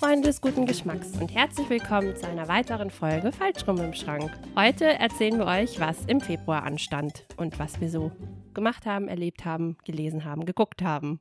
Freunde des guten Geschmacks und herzlich willkommen zu einer weiteren Folge Falschrum im Schrank. Heute erzählen wir euch, was im Februar anstand und was wir so gemacht haben, erlebt haben, gelesen haben, geguckt haben.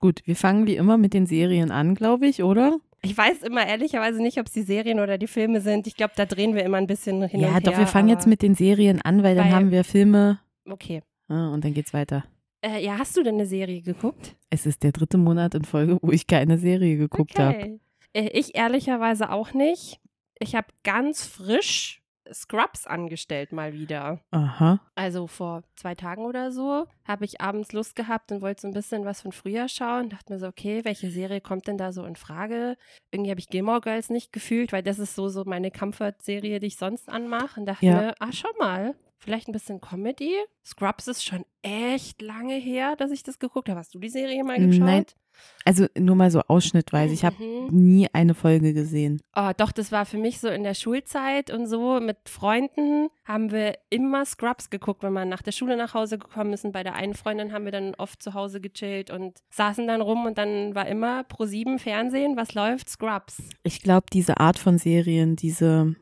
Gut, wir fangen wie immer mit den Serien an, glaube ich, oder? Ich weiß immer ehrlicherweise nicht, ob es die Serien oder die Filme sind. Ich glaube, da drehen wir immer ein bisschen hin ja, und her. doch, wir fangen jetzt mit den Serien an, weil dann Weil- haben wir Filme Okay. ah, und dann geht's weiter. Äh, ja, hast du denn eine Serie geguckt? Es ist der dritte Monat in Folge, wo ich keine Serie geguckt habe. okay. Äh, ich ehrlicherweise auch nicht. Ich habe ganz frisch Scrubs angestellt mal wieder. Aha. Also vor zwei Tagen oder so habe ich abends Lust gehabt und wollte so ein bisschen was von früher schauen. Dachte mir so, okay, welche Serie kommt denn da so in Frage? Irgendwie habe ich Gilmore Girls nicht gefühlt, weil das ist so, so meine Comfort-Serie, die ich sonst anmache. Und dachte Ja. mir, ah, schau mal, vielleicht ein bisschen Comedy. Scrubs ist schon echt lange her, dass ich das geguckt habe. Hast du die Serie mal geschaut? Nein. Also nur mal so ausschnittweise. Ich habe Mhm. nie eine Folge gesehen. Oh, doch, das war für mich so in der Schulzeit und so mit Freunden haben wir immer Scrubs geguckt, wenn man nach der Schule nach Hause gekommen ist. Und bei der einen Freundin haben wir dann oft zu Hause gechillt und saßen dann rum und dann war immer pro sieben Fernsehen, was läuft? Scrubs. Ich glaube, diese Art von Serien, diese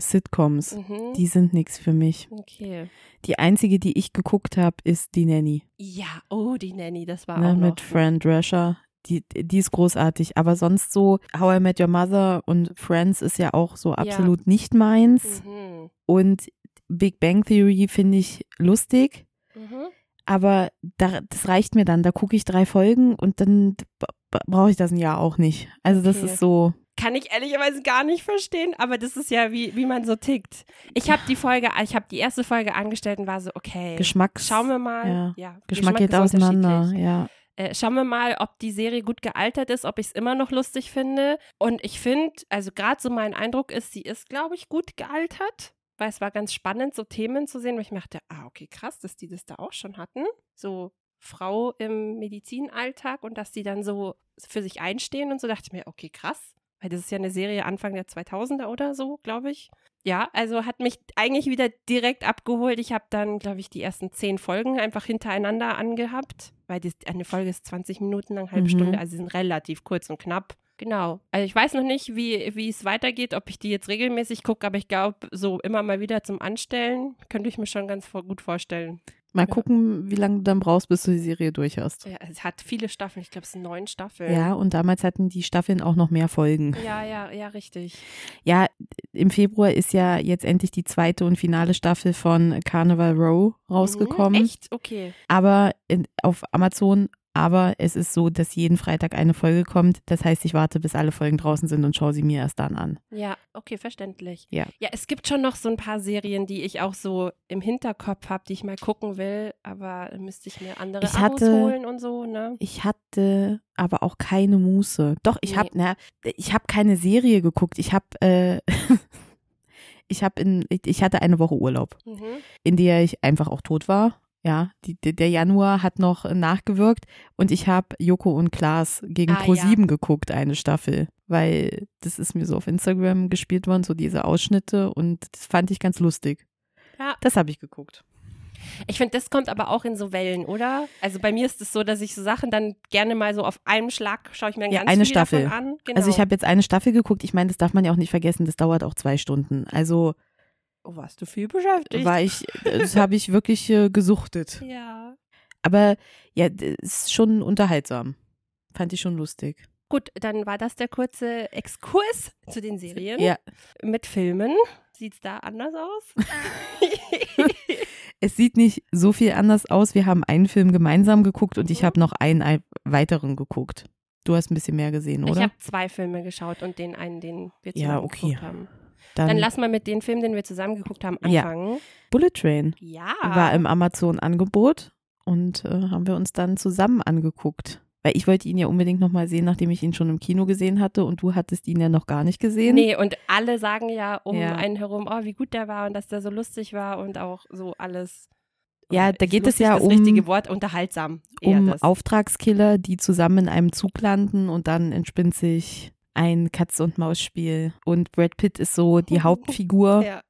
Sitcoms, Mhm. die sind nichts für mich. Okay. Die einzige, die ich geguckt habe, ist die Nanny. Ja, oh, die Nanny, das war Ne, auch noch. mit Fran Drescher. Die, die ist großartig. Aber sonst so, How I Met Your Mother und Friends ist ja auch so absolut nicht meins. Mhm. Und Big Bang Theory finde ich lustig. Mhm. Aber da, das reicht mir dann. Da gucke ich drei Folgen und dann brauche ich das ein Jahr auch nicht. Also das Okay. ist so. Kann ich ehrlicherweise gar nicht verstehen, aber das ist ja, wie, wie man so tickt. Ich habe die Folge, ich habe die erste Folge angestellt und war so, okay. Geschmacks. Schauen wir mal. Ja. Ja, Geschmack geht ist auseinander. Ja. Äh, schauen wir mal, ob die Serie gut gealtert ist, ob ich es immer noch lustig finde. Und ich finde, also gerade so mein Eindruck ist, sie ist, glaube ich, gut gealtert. Weil es war ganz spannend, so Themen zu sehen, wo ich mir dachte, ah, okay, krass, dass die das da auch schon hatten. So Frau im Medizinalltag und dass die dann so für sich einstehen und so, dachte ich mir, okay, krass. Weil das ist ja eine Serie Anfang der 2000er oder so, glaube ich. Ja, also hat mich eigentlich wieder direkt abgeholt. Ich habe dann, glaube ich, die ersten zehn Folgen einfach hintereinander angehabt, weil die, eine Folge ist 20 Minuten lang, halbe Mhm. Stunde, also sie sind relativ kurz und knapp. Genau. Also ich weiß noch nicht, wie, wie es weitergeht, ob ich die jetzt regelmäßig gucke, aber ich glaube, so immer mal wieder zum Anstellen könnte ich mir schon ganz vor, gut vorstellen. Mal Ja. gucken, wie lange du dann brauchst, bis du die Serie durch hast. Ja, es hat viele Staffeln, ich glaube, es sind neun Staffeln. Ja, und damals hatten die Staffeln auch noch mehr Folgen. Ja, ja, ja, richtig. Ja, im Februar ist ja jetzt endlich die zweite und finale Staffel von Carnival Row rausgekommen. Mhm, echt? Okay. Aber in, auf Amazon. Aber es ist so, dass jeden Freitag eine Folge kommt. Das heißt, ich warte, bis alle Folgen draußen sind und schaue sie mir erst dann an. Ja, okay, verständlich. Ja. Ja, es gibt schon noch so ein paar Serien, die ich auch so im Hinterkopf habe, die ich mal gucken will, aber müsste ich mir andere Ich Abos hatte- holen und so, ne? Ich hatte aber auch keine Muße. Doch, ich Nee. habe, na, ich habe keine Serie geguckt. Ich habe, äh, ich habe in, ich, ich hatte eine Woche Urlaub. Mhm. in der ich einfach auch tot war. Ja, die, der Januar hat noch nachgewirkt und ich habe Joko und Klaas gegen Ah, Pro7 geguckt, eine Staffel, weil das ist mir so auf Instagram gespielt worden, so diese Ausschnitte und das fand ich ganz lustig. Ja. Das habe ich geguckt. Ich finde, das kommt aber auch in so Wellen, oder? Also bei mir ist es so, dass ich so Sachen dann gerne mal so auf einem Schlag schaue ich mir dann Ja, ganz eine viel Staffel. an. Genau. Also ich habe jetzt eine Staffel geguckt, ich meine, das darf man ja auch nicht vergessen, das dauert auch zwei Stunden. Also oh, warst du viel beschäftigt? war ich, das habe ich wirklich äh, gesuchtet. ja. Aber ja, das ist schon unterhaltsam. Fand ich schon lustig. Gut, dann war das der kurze Exkurs zu den Serien. Ja, Mit Filmen. Sieht es da anders aus? Es sieht nicht so viel anders aus. Wir haben einen Film gemeinsam geguckt und ich Mhm. habe noch einen ein- weiteren geguckt. Du hast ein bisschen mehr gesehen, Ich oder? habe zwei Filme geschaut und den einen, den wir zusammen Ja, okay. geguckt haben. Dann lass mal mit den Filmen, den wir zusammen geguckt haben, Ja. anfangen. Bullet Train Ja. war im Amazon-Angebot und äh, haben wir uns dann zusammen angeguckt. Weil ich wollte ihn ja unbedingt nochmal sehen, nachdem ich ihn schon im Kino gesehen hatte und du hattest ihn ja noch gar nicht gesehen. Nee, und alle sagen ja um Ja. einen herum, oh, wie gut der war und dass der so lustig war und auch so alles. Ja, da geht es ja das um- richtige Wort, unterhaltsam. Um das. Auftragskiller, die zusammen in einem Zug landen und dann entspinnt sich ein Katz-und-Maus-Spiel. Und Brad Pitt ist so die Hauptfigur. Ja.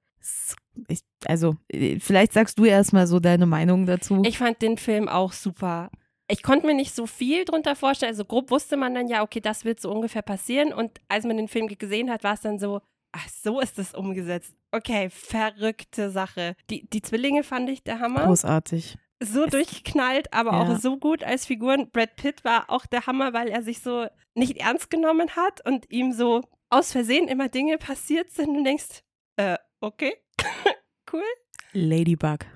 Ich, also, äh, vielleicht sagst du erstmal so deine Meinung dazu. Ich fand den Film auch super. ich konnte mir nicht so viel drunter vorstellen. Also grob wusste man dann ja, okay, das wird so ungefähr passieren. Und als man den Film gesehen hat, war es dann so, ach, so ist das umgesetzt. Okay, verrückte Sache. Die, die Zwillinge fand ich der Hammer. Großartig. So Es- durchgeknallt, aber Ja. auch so gut als Figuren. Brad Pitt war auch der Hammer, weil er sich so nicht ernst genommen hat und ihm so aus Versehen immer Dinge passiert sind und du denkst, äh, okay, cool. Ladybug.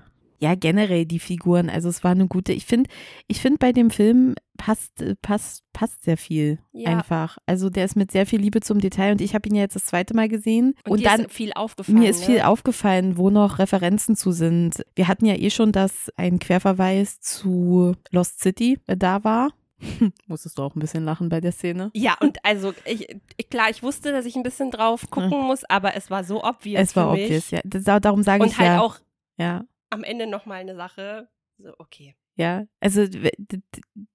Ja, generell die Figuren. Also es war eine gute. Ich finde, ich finde bei dem Film passt, passt, passt sehr viel Ja. einfach. Also der ist mit sehr viel Liebe zum Detail und ich habe ihn ja jetzt das zweite Mal gesehen Und, und, dann ist viel aufgefallen. mir ist viel ne? aufgefallen, wo noch Referenzen zu sind. Wir hatten ja eh schon, dass ein Querverweis zu Lost City äh, da war. Musstest du auch ein bisschen lachen bei der Szene? Ja, und also ich, klar, ich wusste, dass ich ein bisschen drauf gucken muss, aber es war so obvious es war obvious, ja. Das, darum sage Und ich halt ja. auch ja. Am Ende nochmal eine Sache. So, okay. Ja, also das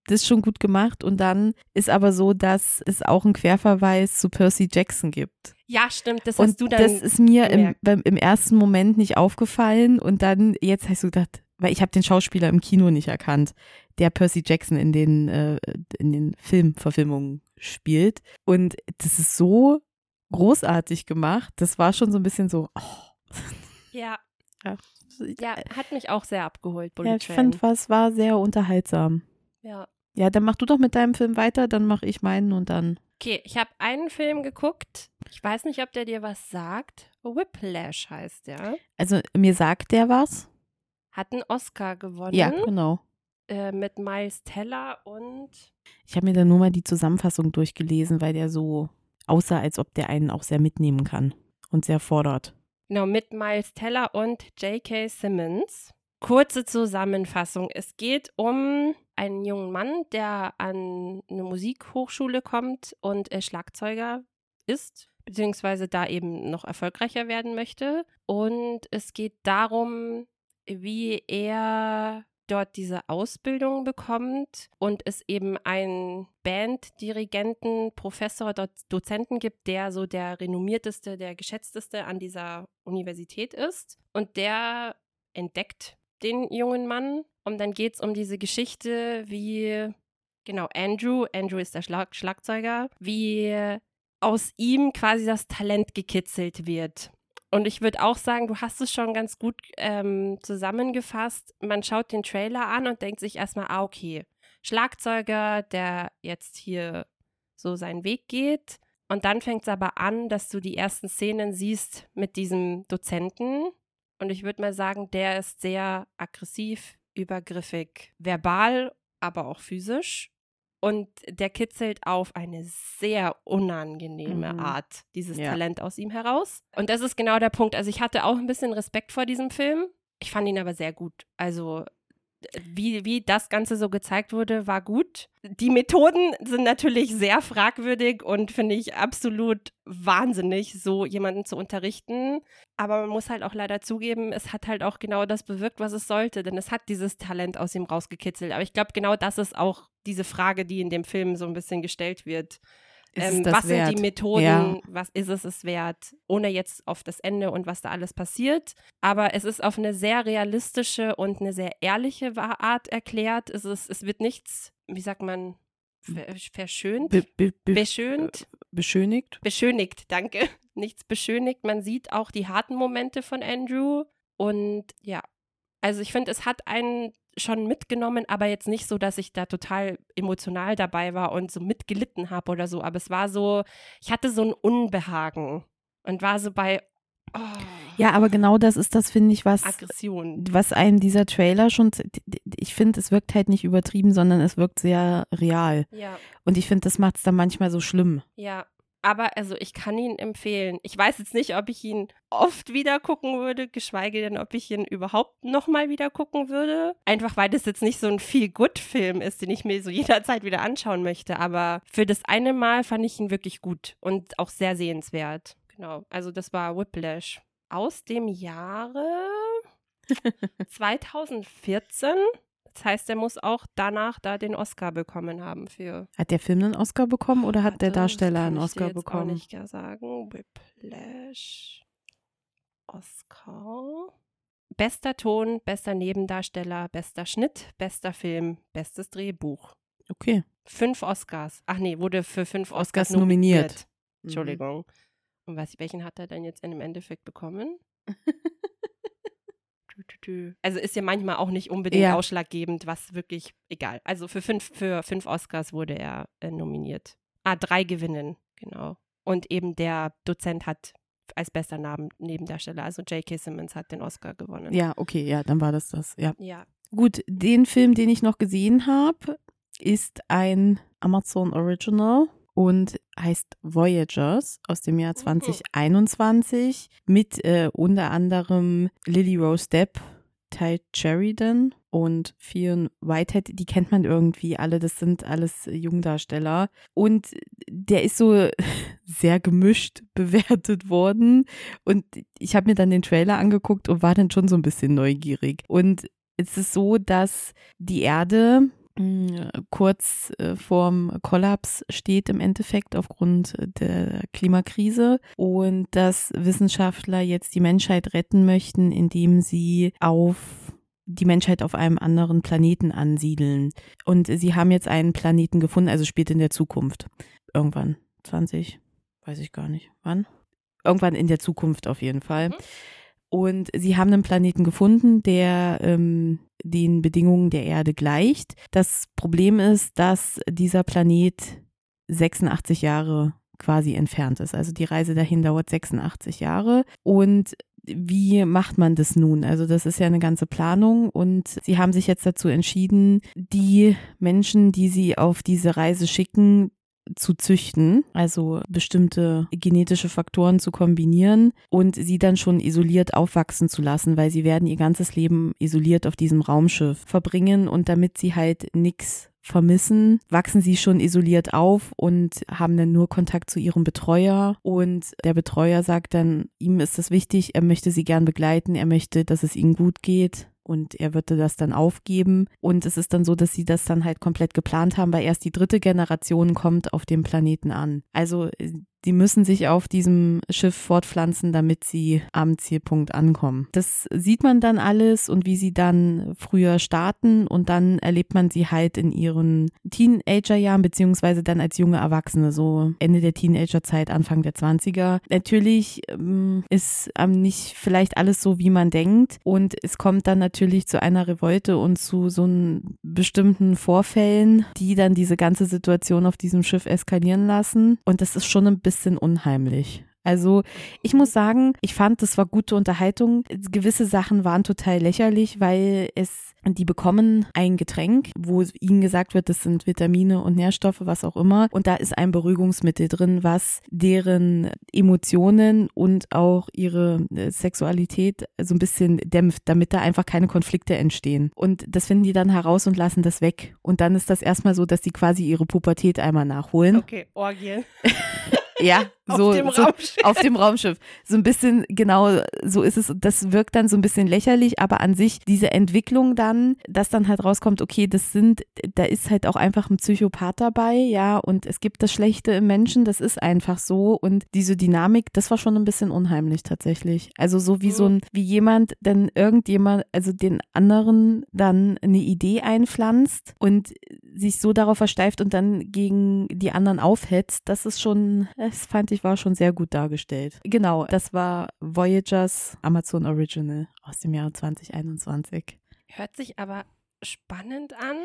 ist schon gut gemacht und dann ist aber so, dass es auch einen Querverweis zu Percy Jackson gibt. Ja, stimmt, das und hast du dann. das ist mir im, beim, im ersten Moment nicht aufgefallen und dann, jetzt hast du gedacht, weil ich habe den Schauspieler im Kino nicht erkannt, der Percy Jackson in den, äh, in den Filmverfilmungen spielt. Und das ist so großartig gemacht. Das war schon so ein bisschen so, oh. ja, Ja, ja, hat mich auch sehr abgeholt, Bullet ja ich Train. fand, was war sehr unterhaltsam. ja. Ja, dann mach du doch mit deinem Film weiter, dann mach ich meinen und dann. Okay, ich habe einen Film geguckt. Ich weiß nicht, ob der dir was sagt. Whiplash heißt der. Also mir sagt der was. Hat einen Oscar gewonnen. Ja, genau. Äh, mit Miles Teller und Ich habe mir dann nur mal die Zusammenfassung durchgelesen, weil der so aussah, als ob der einen auch sehr mitnehmen kann und sehr fordert. Genau, mit Miles Teller und J.K. Simmons. Kurze Zusammenfassung. Es geht um einen jungen Mann, der an eine Musikhochschule kommt und äh, Schlagzeuger ist, beziehungsweise da eben noch erfolgreicher werden möchte. Und es geht darum, wie er dort diese Ausbildung bekommt und es eben einen Banddirigenten, Professor, dort Dozenten gibt, der so der renommierteste, der geschätzteste an dieser Universität ist. Und der entdeckt den jungen Mann. Und dann geht es um diese Geschichte, wie, genau, Andrew, Andrew ist der Schlag Schlagzeuger, wie aus ihm quasi das Talent gekitzelt wird. Und ich würde auch sagen, du hast es schon ganz gut ähm, zusammengefasst. Man schaut den Trailer an und denkt sich erstmal, ah, okay, Schlagzeuger, der jetzt hier so seinen Weg geht. Und dann fängt es aber an, dass du die ersten Szenen siehst mit diesem Dozenten. Und ich würde mal sagen, der ist sehr aggressiv, übergriffig, verbal, aber auch physisch. Und der kitzelt auf eine sehr unangenehme Mhm. Art dieses Ja. Talent aus ihm heraus. Und das ist genau der Punkt. Also ich hatte auch ein bisschen Respekt vor diesem Film. Ich fand ihn aber sehr gut. Also wie, wie das Ganze so gezeigt wurde, war gut. Die Methoden sind natürlich sehr fragwürdig und finde ich absolut wahnsinnig, so jemanden zu unterrichten. Aber man muss halt auch leider zugeben, es hat halt auch genau das bewirkt, was es sollte, denn es hat dieses Talent aus ihm rausgekitzelt. Aber ich glaube, genau das ist auch diese Frage, die in dem Film so ein bisschen gestellt wird. Ähm, was wert? sind die Methoden? Ja. Was ist es es wert? Ohne jetzt auf das Ende und was da alles passiert. Aber es ist auf eine sehr realistische und eine sehr ehrliche Art erklärt. Es, ist, es wird nichts, wie sagt man, ver- verschönt? Be be be beschönt? beschönigt. Beschönigt, danke. Nichts beschönigt. Man sieht auch die harten Momente von Andrew. Und ja, also ich finde, es hat einen schon mitgenommen, aber jetzt nicht so, dass ich da total emotional dabei war und so mitgelitten habe oder so. Aber es war so, ich hatte so ein Unbehagen und war so bei oh, Ja, aber genau das ist das, finde ich, was, Aggression. was einem dieser Trailer schon, ich finde, es wirkt halt nicht übertrieben, sondern es wirkt sehr real. Ja, Und ich finde, das macht es dann manchmal so schlimm. ja. Aber also ich kann ihn empfehlen. Ich weiß jetzt nicht, ob ich ihn oft wieder gucken würde, geschweige denn, ob ich ihn überhaupt nochmal wieder gucken würde. Einfach weil das jetzt nicht so ein Feel-Good-Film ist, den ich mir so jederzeit wieder anschauen möchte. Aber für das eine Mal fand ich ihn wirklich gut und auch sehr sehenswert. Genau. Also das war Whiplash. Aus dem Jahre 2014. Das heißt, er muss auch danach da den Oscar bekommen haben für Hat der Film einen Oscar bekommen oder hat der Warte, das Darsteller einen ich dir Oscar jetzt bekommen? Auch nicht gar sagen. Whiplash. Oscar. bester Ton, bester Nebendarsteller, bester Schnitt, bester Film, bestes Drehbuch. Okay. Fünf Oscars. Ach nee, wurde für fünf Oscars, Oscars nominiert. nominiert. Entschuldigung. Und was, welchen hat er denn jetzt dem Endeffekt bekommen? Tü. Also ist ja manchmal auch nicht unbedingt Ja. ausschlaggebend, was wirklich egal. Also für fünf, für fünf Oscars wurde er äh, nominiert. Ah, drei gewinnen, genau. Und eben der Dozent hat als bester Namen Nebendarsteller, also J.K. Simmons hat den Oscar gewonnen. Ja, okay, ja, dann war das das, ja. Ja. Gut, den Film, den ich noch gesehen habe, ist ein Amazon Original und heißt Voyagers aus dem Jahr Mhm. 2021 mit äh, unter anderem Lily Rose Depp, Ty Sheridan und Fionn Whitehead. Die kennt man irgendwie alle, das sind alles Jungdarsteller. Und der ist so sehr gemischt bewertet worden. Und ich habe mir dann den Trailer angeguckt und war dann schon so ein bisschen neugierig. Und es ist so, dass die Erde kurz äh, vorm Kollaps steht im Endeffekt aufgrund der Klimakrise und dass Wissenschaftler jetzt die Menschheit retten möchten, indem sie auf die Menschheit auf einem anderen Planeten ansiedeln. Und sie haben jetzt einen Planeten gefunden, also spielt in der Zukunft. Irgendwann. 20, weiß ich gar nicht. Wann? Irgendwann in der Zukunft auf jeden Fall. Mhm. Und sie haben einen Planeten gefunden, der ähm, den Bedingungen der Erde gleicht. Das Problem ist, dass dieser Planet 86 Jahre quasi entfernt ist. Also die Reise dahin dauert 86 Jahre. Und wie macht man das nun? Also das ist ja eine ganze Planung und sie haben sich jetzt dazu entschieden, die Menschen, die sie auf diese Reise schicken, zu züchten, also bestimmte genetische Faktoren zu kombinieren und sie dann schon isoliert aufwachsen zu lassen, weil sie werden ihr ganzes Leben isoliert auf diesem Raumschiff verbringen und damit sie halt nichts vermissen, wachsen sie schon isoliert auf und haben dann nur Kontakt zu ihrem Betreuer und der Betreuer sagt dann, ihm ist es wichtig, er möchte sie gern begleiten, er möchte, dass es ihnen gut geht und er würde das dann aufgeben. Und es ist dann so, dass sie das dann halt komplett geplant haben, weil erst die dritte Generation kommt auf dem Planeten an. Also äh, die müssen sich auf diesem Schiff fortpflanzen, damit sie am Zielpunkt ankommen. Das sieht man dann alles und wie sie dann früher starten und dann erlebt man sie halt in ihren Teenagerjahren beziehungsweise dann als junge Erwachsene, so Ende der Teenagerzeit, Anfang der 20er. Natürlich ähm, ist ähm, nicht vielleicht alles so, wie man denkt und es kommt dann natürlich zu einer Revolte und zu so bestimmten Vorfällen, die dann diese ganze Situation auf diesem Schiff eskalieren lassen und das ist schon ein bisschen unheimlich. Also ich muss sagen, ich fand, das war gute Unterhaltung. Gewisse Sachen waren total lächerlich, weil es, die bekommen ein Getränk, wo ihnen gesagt wird, das sind Vitamine und Nährstoffe, was auch immer. Und da ist ein Beruhigungsmittel drin, was deren Emotionen und auch ihre äh, Sexualität so ein bisschen dämpft, damit da einfach keine Konflikte entstehen. Und das finden die dann heraus und lassen das weg. Und dann ist das erstmal so, dass die quasi ihre Pubertät einmal nachholen. Okay, Orgien. Ja, so, auf dem so Raumschiff. auf dem Raumschiff. So ein bisschen, genau, so ist es. Das wirkt dann so ein bisschen lächerlich, aber an sich diese Entwicklung dann, dass dann halt rauskommt, okay, das sind, da ist halt auch einfach ein Psychopath dabei, ja, und es gibt das Schlechte im Menschen, das ist einfach so. Und diese Dynamik, das war schon ein bisschen unheimlich tatsächlich. Also so wie so ein, wie jemand, denn irgendjemand, also den anderen dann eine Idee einpflanzt und sich so darauf versteift und dann gegen die anderen aufhetzt, das ist schon, das fand ich war schon sehr gut dargestellt. Genau, das war Voyagers Amazon Original aus dem Jahr 2021. Hört sich aber spannend an.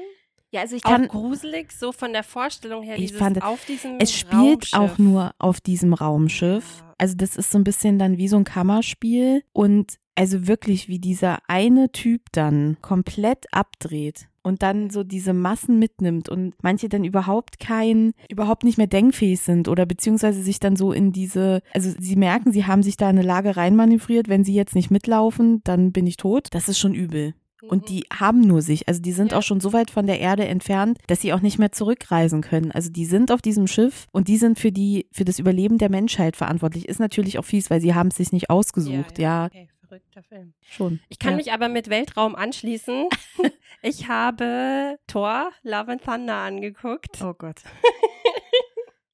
Ja, also ich auch gruselig, so von der Vorstellung her, Ich fand, auf diesem es spielt auch Raumschiff. nur auf diesem Raumschiff. Ja. Also das ist so ein bisschen dann wie so ein Kammerspiel und also wirklich wie dieser eine Typ dann komplett abdreht und dann so diese Massen mitnimmt und manche dann überhaupt kein, überhaupt nicht mehr denkfähig sind oder beziehungsweise sich dann so in diese, also sie merken, sie haben sich da in eine Lage reinmanövriert, wenn sie jetzt nicht mitlaufen, dann bin ich tot. Das ist schon übel. Und Mhm. die haben nur sich, also die sind Ja. auch schon so weit von der Erde entfernt, dass sie auch nicht mehr zurückreisen können. Also die sind auf diesem Schiff und die sind für die, für das Überleben der Menschheit verantwortlich. Ist natürlich auch fies, weil sie haben es sich nicht ausgesucht. Ja, Okay, verrückter Film. schon. Ich kann ja. mich aber mit Weltraum anschließen. ich habe Thor, Love and Thunder angeguckt. Oh Gott.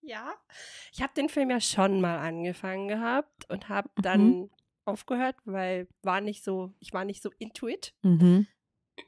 Ja. Ich habe den Film ja schon mal angefangen gehabt und habe Mhm. dann aufgehört, weil war nicht so, ich war nicht so into it. Mhm.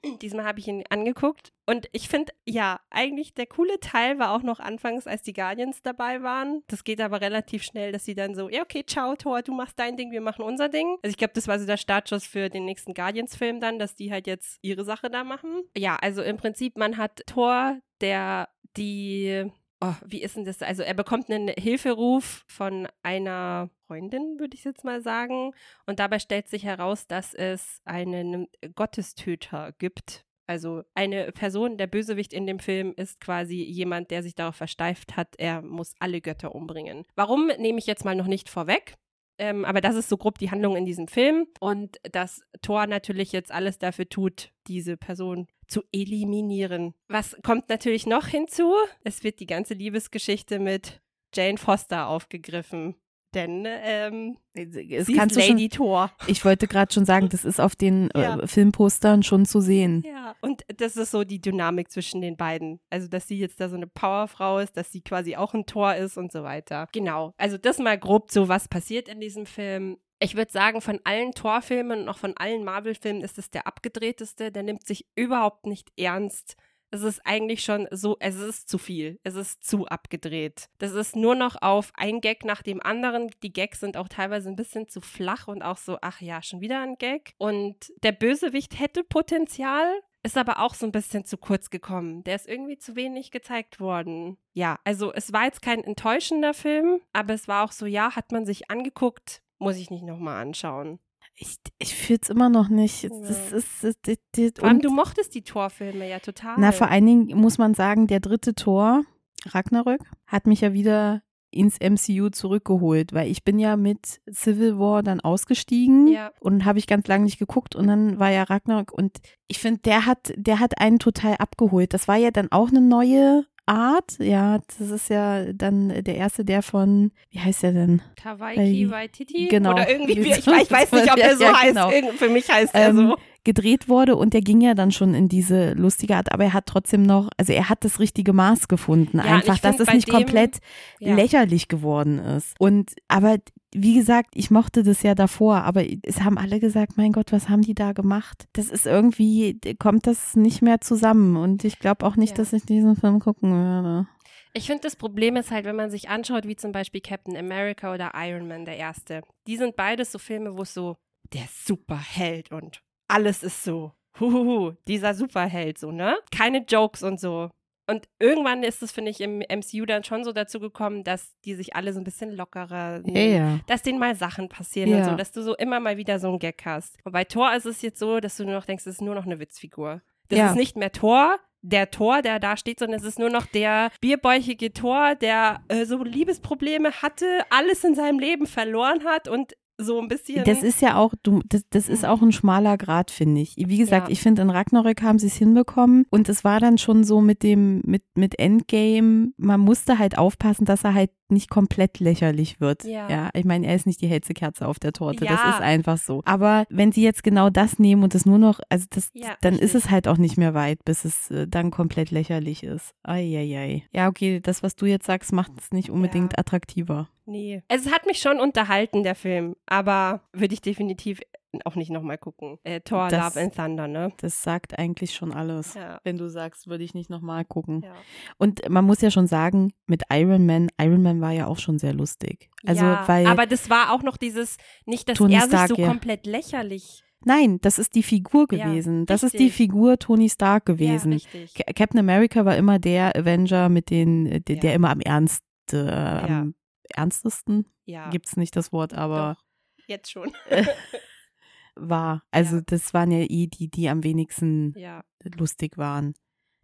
Diesmal habe ich ihn angeguckt und ich finde, ja, eigentlich der coole Teil war auch noch anfangs, als die Guardians dabei waren. Das geht aber relativ schnell, dass sie dann so, ja, okay, ciao, Thor, du machst dein Ding, wir machen unser Ding. Also ich glaube, das war so der Startschuss für den nächsten Guardians-Film dann, dass die halt jetzt ihre Sache da machen. Ja, also im Prinzip, man hat Thor, der die oh, wie ist denn das? Also er bekommt einen Hilferuf von einer Freundin, würde ich jetzt mal sagen. Und dabei stellt sich heraus, dass es einen Gottestöter gibt. Also eine Person, der Bösewicht in dem Film ist quasi jemand, der sich darauf versteift hat, er muss alle Götter umbringen. Warum nehme ich jetzt mal noch nicht vorweg? Ähm, aber das ist so grob die Handlung in diesem Film. Und dass Thor natürlich jetzt alles dafür tut, diese Person zu eliminieren. Was kommt natürlich noch hinzu? Es wird die ganze Liebesgeschichte mit Jane Foster aufgegriffen. Denn ähm, es sie kannst ist schon, Lady Thor. ich wollte gerade schon sagen, das ist auf den Ja. äh, Filmpostern schon zu sehen. Ja, und das ist so die Dynamik zwischen den beiden. Also, dass sie jetzt da so eine Powerfrau ist, dass sie quasi auch ein Tor ist und so weiter. Genau. Also, das mal grob so, was passiert in diesem Film. Ich würde sagen, von allen Torfilmen und auch von allen Marvel-Filmen ist es der abgedrehteste. Der nimmt sich überhaupt nicht ernst. Es ist eigentlich schon so, es ist zu viel. Es ist zu abgedreht. Das ist nur noch auf ein Gag nach dem anderen. Die Gags sind auch teilweise ein bisschen zu flach und auch so, ach ja, schon wieder ein Gag. Und der Bösewicht hätte Potenzial, ist aber auch so ein bisschen zu kurz gekommen. Der ist irgendwie zu wenig gezeigt worden. Ja, also es war jetzt kein enttäuschender Film, aber es war auch so, ja, hat man sich angeguckt, muss ich nicht nochmal anschauen. Ich, ich fühle es immer noch nicht. Das Ja. ist, das, das, das, Vor allem, und- du mochtest die Torfilme ja total. Na, vor allen Dingen muss man sagen, der dritte Tor, Ragnarök, hat mich ja wieder ins MCU zurückgeholt, weil ich bin ja mit Civil War dann ausgestiegen Ja. und habe ich ganz lange nicht geguckt und dann war ja Ragnarök und ich finde, der hat, der hat einen total abgeholt. Das war ja dann auch eine neue Art, ja, das ist ja dann der erste, der von, wie heißt der denn? Tawaiki Waititi? genau. Oder irgendwie, ich, ich weiß nicht, ob Ja, er so ja, heißt. genau. Für mich heißt er Ähm, so. Gedreht wurde und der ging ja dann schon in diese lustige Art, aber er hat trotzdem noch, also er hat das richtige Maß gefunden, Ja, einfach, dass es nicht dem- komplett Ja. lächerlich geworden ist. Und aber wie gesagt, ich mochte das ja davor, aber es haben alle gesagt, mein Gott, was haben die da gemacht? Das ist irgendwie, kommt das nicht mehr zusammen und ich glaube auch nicht, Ja. dass ich diesen Film gucken würde. Ich finde, das Problem ist halt, wenn man sich anschaut, wie zum Beispiel Captain America oder Iron Man, der erste. Die sind beides so Filme, wo es so der Superheld und alles ist so, huhuhu, dieser Superheld, so, ne? Keine Jokes und so. Und irgendwann ist es, finde ich, im MCU dann schon so dazu gekommen, dass die sich alle so ein bisschen lockerer nehmen. ja. dass denen mal Sachen passieren und Ja. so, dass du so immer mal wieder so einen Gag hast. Und bei Thor ist es jetzt so, dass du nur noch denkst, es ist nur noch eine Witzfigur. Das Ja. ist nicht mehr Thor, der Thor, der da steht, sondern es ist nur noch der bierbäuchige Thor, der äh, so Liebesprobleme hatte, alles in seinem Leben verloren hat und so ein bisschen. Das ist ja auch, du, das, das ist auch ein schmaler Grad, finde ich. Wie gesagt, Ja. ich finde, in Ragnarök haben sie es hinbekommen und es war dann schon so mit dem, mit, mit Endgame, man musste halt aufpassen, dass er halt nicht komplett lächerlich wird. Ja. ich meine, er ist nicht die hellste Kerze auf der Torte, das Ja. ist einfach so. Aber wenn sie jetzt genau das nehmen und es nur noch, also das, Ja, dann ist richtig. es halt auch nicht mehr weit, bis es äh, dann komplett lächerlich ist. Eieiei. Ja, okay, das, was du jetzt sagst, macht es nicht unbedingt Ja. attraktiver. Nee. Es hat mich schon unterhalten, der Film, aber würde ich definitiv auch nicht nochmal gucken. Äh, Thor, Das- Love and Thunder, ne? Das sagt eigentlich schon alles. Ja. Wenn du sagst, würde ich nicht nochmal gucken. ja. Und man muss ja schon sagen, mit Iron Man, Iron Man war ja auch schon sehr lustig. Also, ja, weil, aber das war auch noch dieses, nicht, dass Tony er sich Stark, so ja. komplett lächerlich. nein, das ist die Figur Ja, gewesen. das ist die. Figur Tony Stark gewesen. Ja, Captain America war immer der Avenger mit den, äh, der, Ja. der immer am ernst, äh, am ernstesten, Ja, gibt's nicht das Wort, aber doch, jetzt schon. war. Also, Ja. das waren ja eh die, die am wenigsten ja. lustig waren.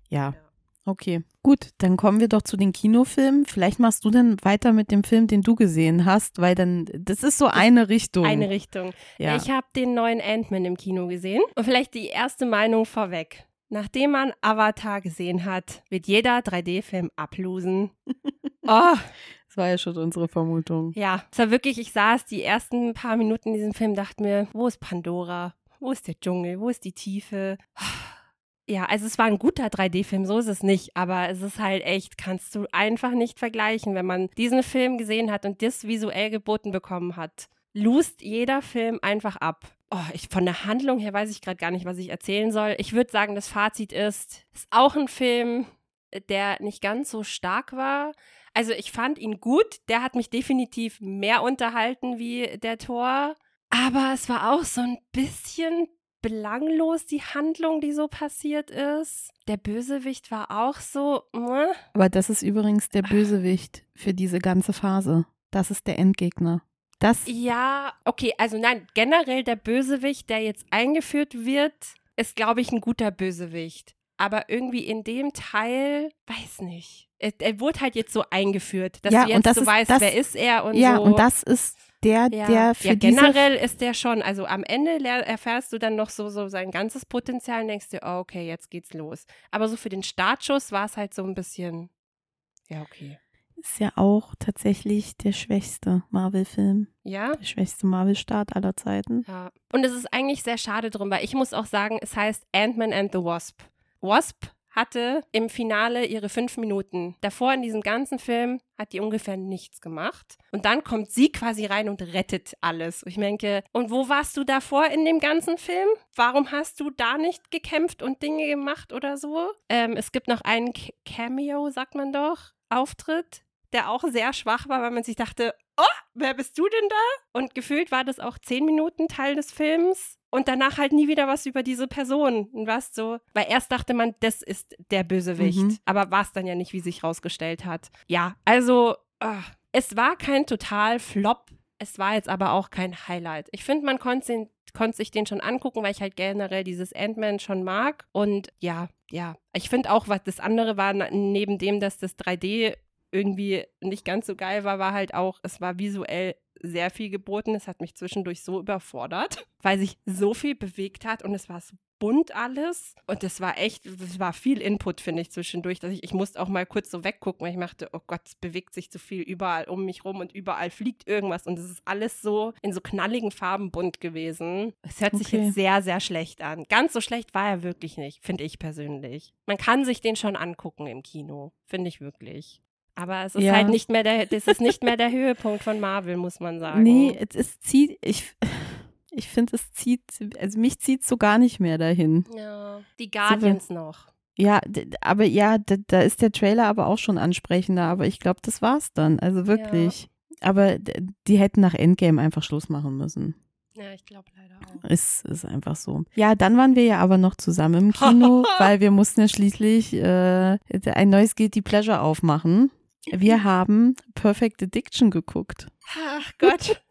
Ja. Ja. Okay, gut, dann kommen wir doch zu den Kinofilmen. Vielleicht machst du dann weiter mit dem Film, den du gesehen hast, weil dann, das ist so eine Richtung. Eine Richtung. ja. Ich habe den neuen Ant-Man im Kino gesehen. Und vielleicht die erste Meinung vorweg. Nachdem man Avatar gesehen hat, wird jeder 3D-Film ablosen. oh, war ja schon unsere Vermutung. ja. Es war wirklich, ich saß die ersten paar Minuten in diesem Film, dachte mir, wo ist Pandora? Wo ist der Dschungel? Wo ist die Tiefe? Ja, also es war ein guter 3D-Film, so ist es nicht, aber es ist halt echt, kannst du einfach nicht vergleichen, wenn man diesen Film gesehen hat und das visuell geboten bekommen hat. lust jeder Film einfach ab. Oh, ich, von der Handlung her weiß ich gerade gar nicht, was ich erzählen soll. Ich würde sagen, das Fazit ist, ist auch ein Film, der nicht ganz so stark war. Also ich fand ihn gut. Der hat mich definitiv mehr unterhalten wie der Tor. Aber es war auch so ein bisschen belanglos, die Handlung, die so passiert ist. Der Bösewicht war auch so. Äh. Aber das ist übrigens der Bösewicht für diese ganze Phase. Das ist der Endgegner. Das ja, okay, also nein, generell der Bösewicht, der jetzt eingeführt wird, ist, glaube ich, ein guter Bösewicht. Aber irgendwie in dem Teil, weiß nicht. Er, er wurde halt jetzt so eingeführt, dass ja, du jetzt so ist, weißt, das, wer ist er und ja, so. Ja, und das ist der, ja. der für ja, generell ist der schon. Also am Ende erfährst du dann noch so, so sein ganzes Potenzial und denkst dir, oh, okay, jetzt geht's los. Aber so für den Startschuss war es halt so ein bisschen, ja, okay ist ja auch tatsächlich der schwächste Marvel-Film. Ja. Der schwächste Marvel-Start aller Zeiten. Ja. Und es ist eigentlich sehr schade drum, weil ich muss auch sagen, es heißt Ant-Man and the Wasp. Wasp hatte im Finale ihre fünf Minuten. Davor in diesem ganzen Film hat die ungefähr nichts gemacht. Und dann kommt sie quasi rein und rettet alles. Ich denke, und wo warst du davor in dem ganzen Film? Warum hast du da nicht gekämpft und Dinge gemacht oder so? Ähm, es gibt noch einen Cameo, sagt man doch, Auftritt der auch sehr schwach war, weil man sich dachte, oh, wer bist du denn da? Und gefühlt war das auch zehn Minuten Teil des Films und danach halt nie wieder was über diese Person. Und was so, weil erst dachte man, das ist der Bösewicht, mhm. aber war es dann ja nicht, wie sich rausgestellt hat. Ja, also oh, es war kein total Flop. Es war jetzt aber auch kein Highlight. Ich finde, man konnte konnte sich den schon angucken, weil ich halt generell dieses Ant-Man schon mag. Und ja, ja. Ich finde auch, was das andere war, neben dem, dass das 3D irgendwie nicht ganz so geil war, war halt auch, es war visuell sehr viel geboten. Es hat mich zwischendurch so überfordert, weil sich so viel bewegt hat und es war so bunt alles. Und es war echt, es war viel Input, finde ich, zwischendurch. Dass ich, ich musste auch mal kurz so weggucken, weil ich dachte, oh Gott, es bewegt sich zu viel überall um mich rum und überall fliegt irgendwas. Und es ist alles so in so knalligen Farben bunt gewesen. Es hört okay. sich jetzt sehr, sehr schlecht an. Ganz so schlecht war er wirklich nicht, finde ich persönlich. Man kann sich den schon angucken im Kino, finde ich wirklich. Aber es ist ja. halt nicht mehr der, das ist nicht mehr der Höhepunkt von Marvel, muss man sagen. Nee, es, es zieht, ich, ich finde, es zieht, also mich zieht es so gar nicht mehr dahin. Ja, die Guardians so, noch. Ja, aber ja, da, da, ist der Trailer aber auch schon ansprechender, aber ich glaube, das war's dann. Also wirklich. Ja. Aber die hätten nach Endgame einfach Schluss machen müssen. Ja, ich glaube leider auch. Ist, ist einfach so. Ja, dann waren wir ja aber noch zusammen im Kino, weil wir mussten ja schließlich äh, ein neues Guilty Pleasure aufmachen. Wir haben Perfect Addiction geguckt. Ach Gott.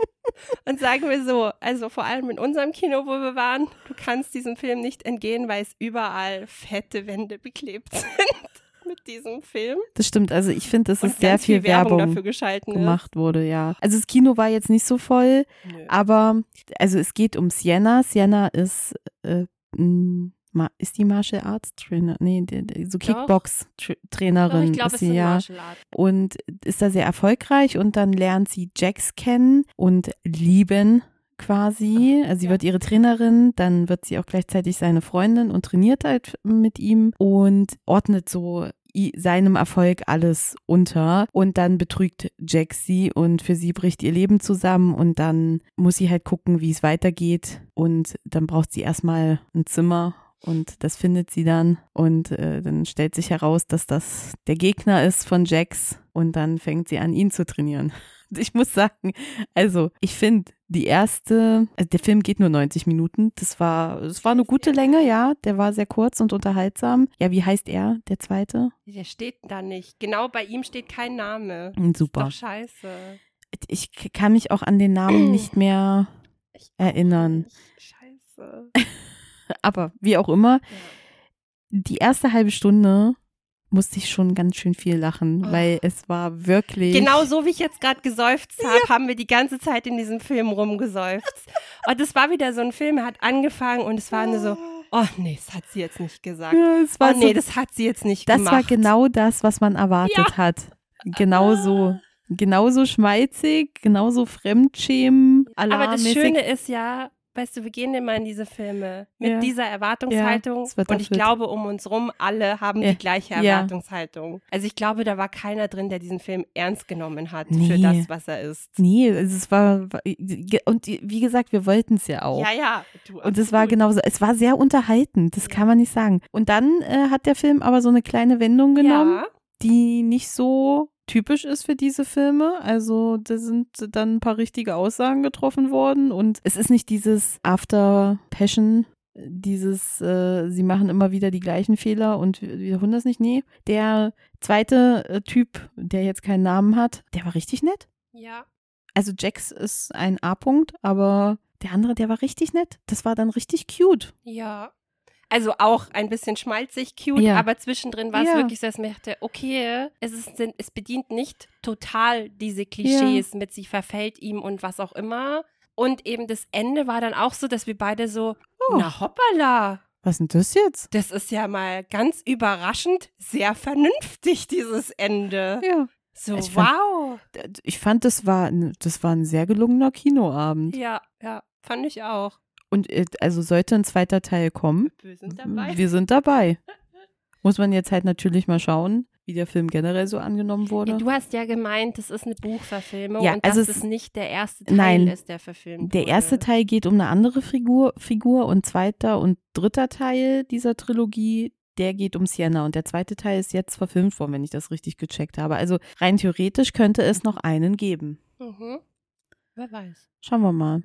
Und sagen wir so, also vor allem in unserem Kino, wo wir waren, du kannst diesem Film nicht entgehen, weil es überall fette Wände beklebt sind mit diesem Film. Das stimmt, also ich finde, dass es sehr viel, viel Werbung, Werbung, dafür gemacht wurde, ja. Also das Kino war jetzt nicht so voll, Nö. aber also es geht um Sienna. Sienna ist äh, ist die Martial Arts Trainer? Nee, so Kickbox-Trainerin ist sie ja. Und ist da sehr erfolgreich und dann lernt sie Jax kennen und lieben quasi. Also sie wird ihre Trainerin, dann wird sie auch gleichzeitig seine Freundin und trainiert halt mit ihm und ordnet so seinem Erfolg alles unter und dann betrügt Jack sie und für sie bricht ihr Leben zusammen und dann muss sie halt gucken, wie es weitergeht und dann braucht sie erstmal ein Zimmer und das findet sie dann und äh, dann stellt sich heraus, dass das der Gegner ist von Jax und dann fängt sie an, ihn zu trainieren. Ich muss sagen, also ich finde die erste, also der Film geht nur 90 Minuten. Das war, das war eine gute Länge, ja. Der war sehr kurz und unterhaltsam. Ja, wie heißt er, der zweite? Der steht da nicht. Genau bei ihm steht kein Name. Super. Ist doch scheiße. Ich kann mich auch an den Namen nicht mehr erinnern. Scheiße. Aber wie auch immer, die erste halbe Stunde musste ich schon ganz schön viel lachen, oh. weil es war wirklich. Genau so wie ich jetzt gerade geseufzt habe, ja. haben wir die ganze Zeit in diesem Film rumgeseufzt. und es war wieder so ein Film, er hat angefangen und es war nur so. Oh nee, das hat sie jetzt nicht gesagt. Ja, oh nee, so, das hat sie jetzt nicht das gemacht. Das war genau das, was man erwartet ja. hat. Genauso. Genauso schmeizig, genauso Fremdschämen. Aber das Schöne ist ja, weißt du, wir gehen immer in diese Filme mit Ja. dieser Erwartungshaltung. wird und ich glaube, um uns rum alle haben Ja. die gleiche Ja. Erwartungshaltung. Also ich glaube, da war keiner drin, der diesen Film ernst genommen hat für Nee. das, was er ist. Nee, also es war, und wie gesagt, wir wollten es ja auch. Ja, ja. Du, Und es war genauso, es war sehr unterhaltend, das kann man nicht sagen. Und dann äh, hat der Film aber so eine kleine Wendung genommen, Ja, die nicht so typisch ist für diese Filme. Also da sind dann ein paar richtige Aussagen getroffen worden und es ist nicht dieses After Passion, dieses, äh, sie machen immer wieder die gleichen Fehler und wir wiederholen das nicht. Nee, der zweite äh, Typ, der jetzt keinen Namen hat, der war richtig nett. ja. Also Jax ist ein A-Punkt, aber der andere, der war richtig nett. Das war dann richtig cute. Ja. Also auch ein bisschen schmalzig, cute, Ja. aber zwischendrin war es Ja. wirklich so, dass ich mir dachte, okay, es, ist, es bedient nicht total diese Klischees mit sie verfällt ihm und was auch immer. Und eben das Ende war dann auch so, dass wir beide so, Oh. na hoppala, Was ist denn das jetzt? das ist ja mal ganz überraschend sehr vernünftig, dieses Ende. Ja. So, Ich fand- wow. Ich fand, das war, ein- das war ein sehr gelungener Kinoabend. Ja, ja, fand ich auch. Und äh, also sollte ein zweiter Teil kommen, Wir sind dabei. wir sind dabei. Muss man jetzt halt natürlich mal schauen, wie der Film generell so angenommen wurde. Du hast ja gemeint, das ist eine Buchverfilmung Ja, und also dass es- es nicht der erste Teil Nein. ist, der verfilmt Der wurde. erste Teil geht um eine andere Figur, Figur und zweiter und dritter Teil dieser Trilogie, der geht um Sienna und der zweite Teil ist jetzt verfilmt worden, wenn ich das richtig gecheckt habe. Also rein theoretisch könnte es noch einen geben. Mhm. Wer weiß. Schauen wir mal.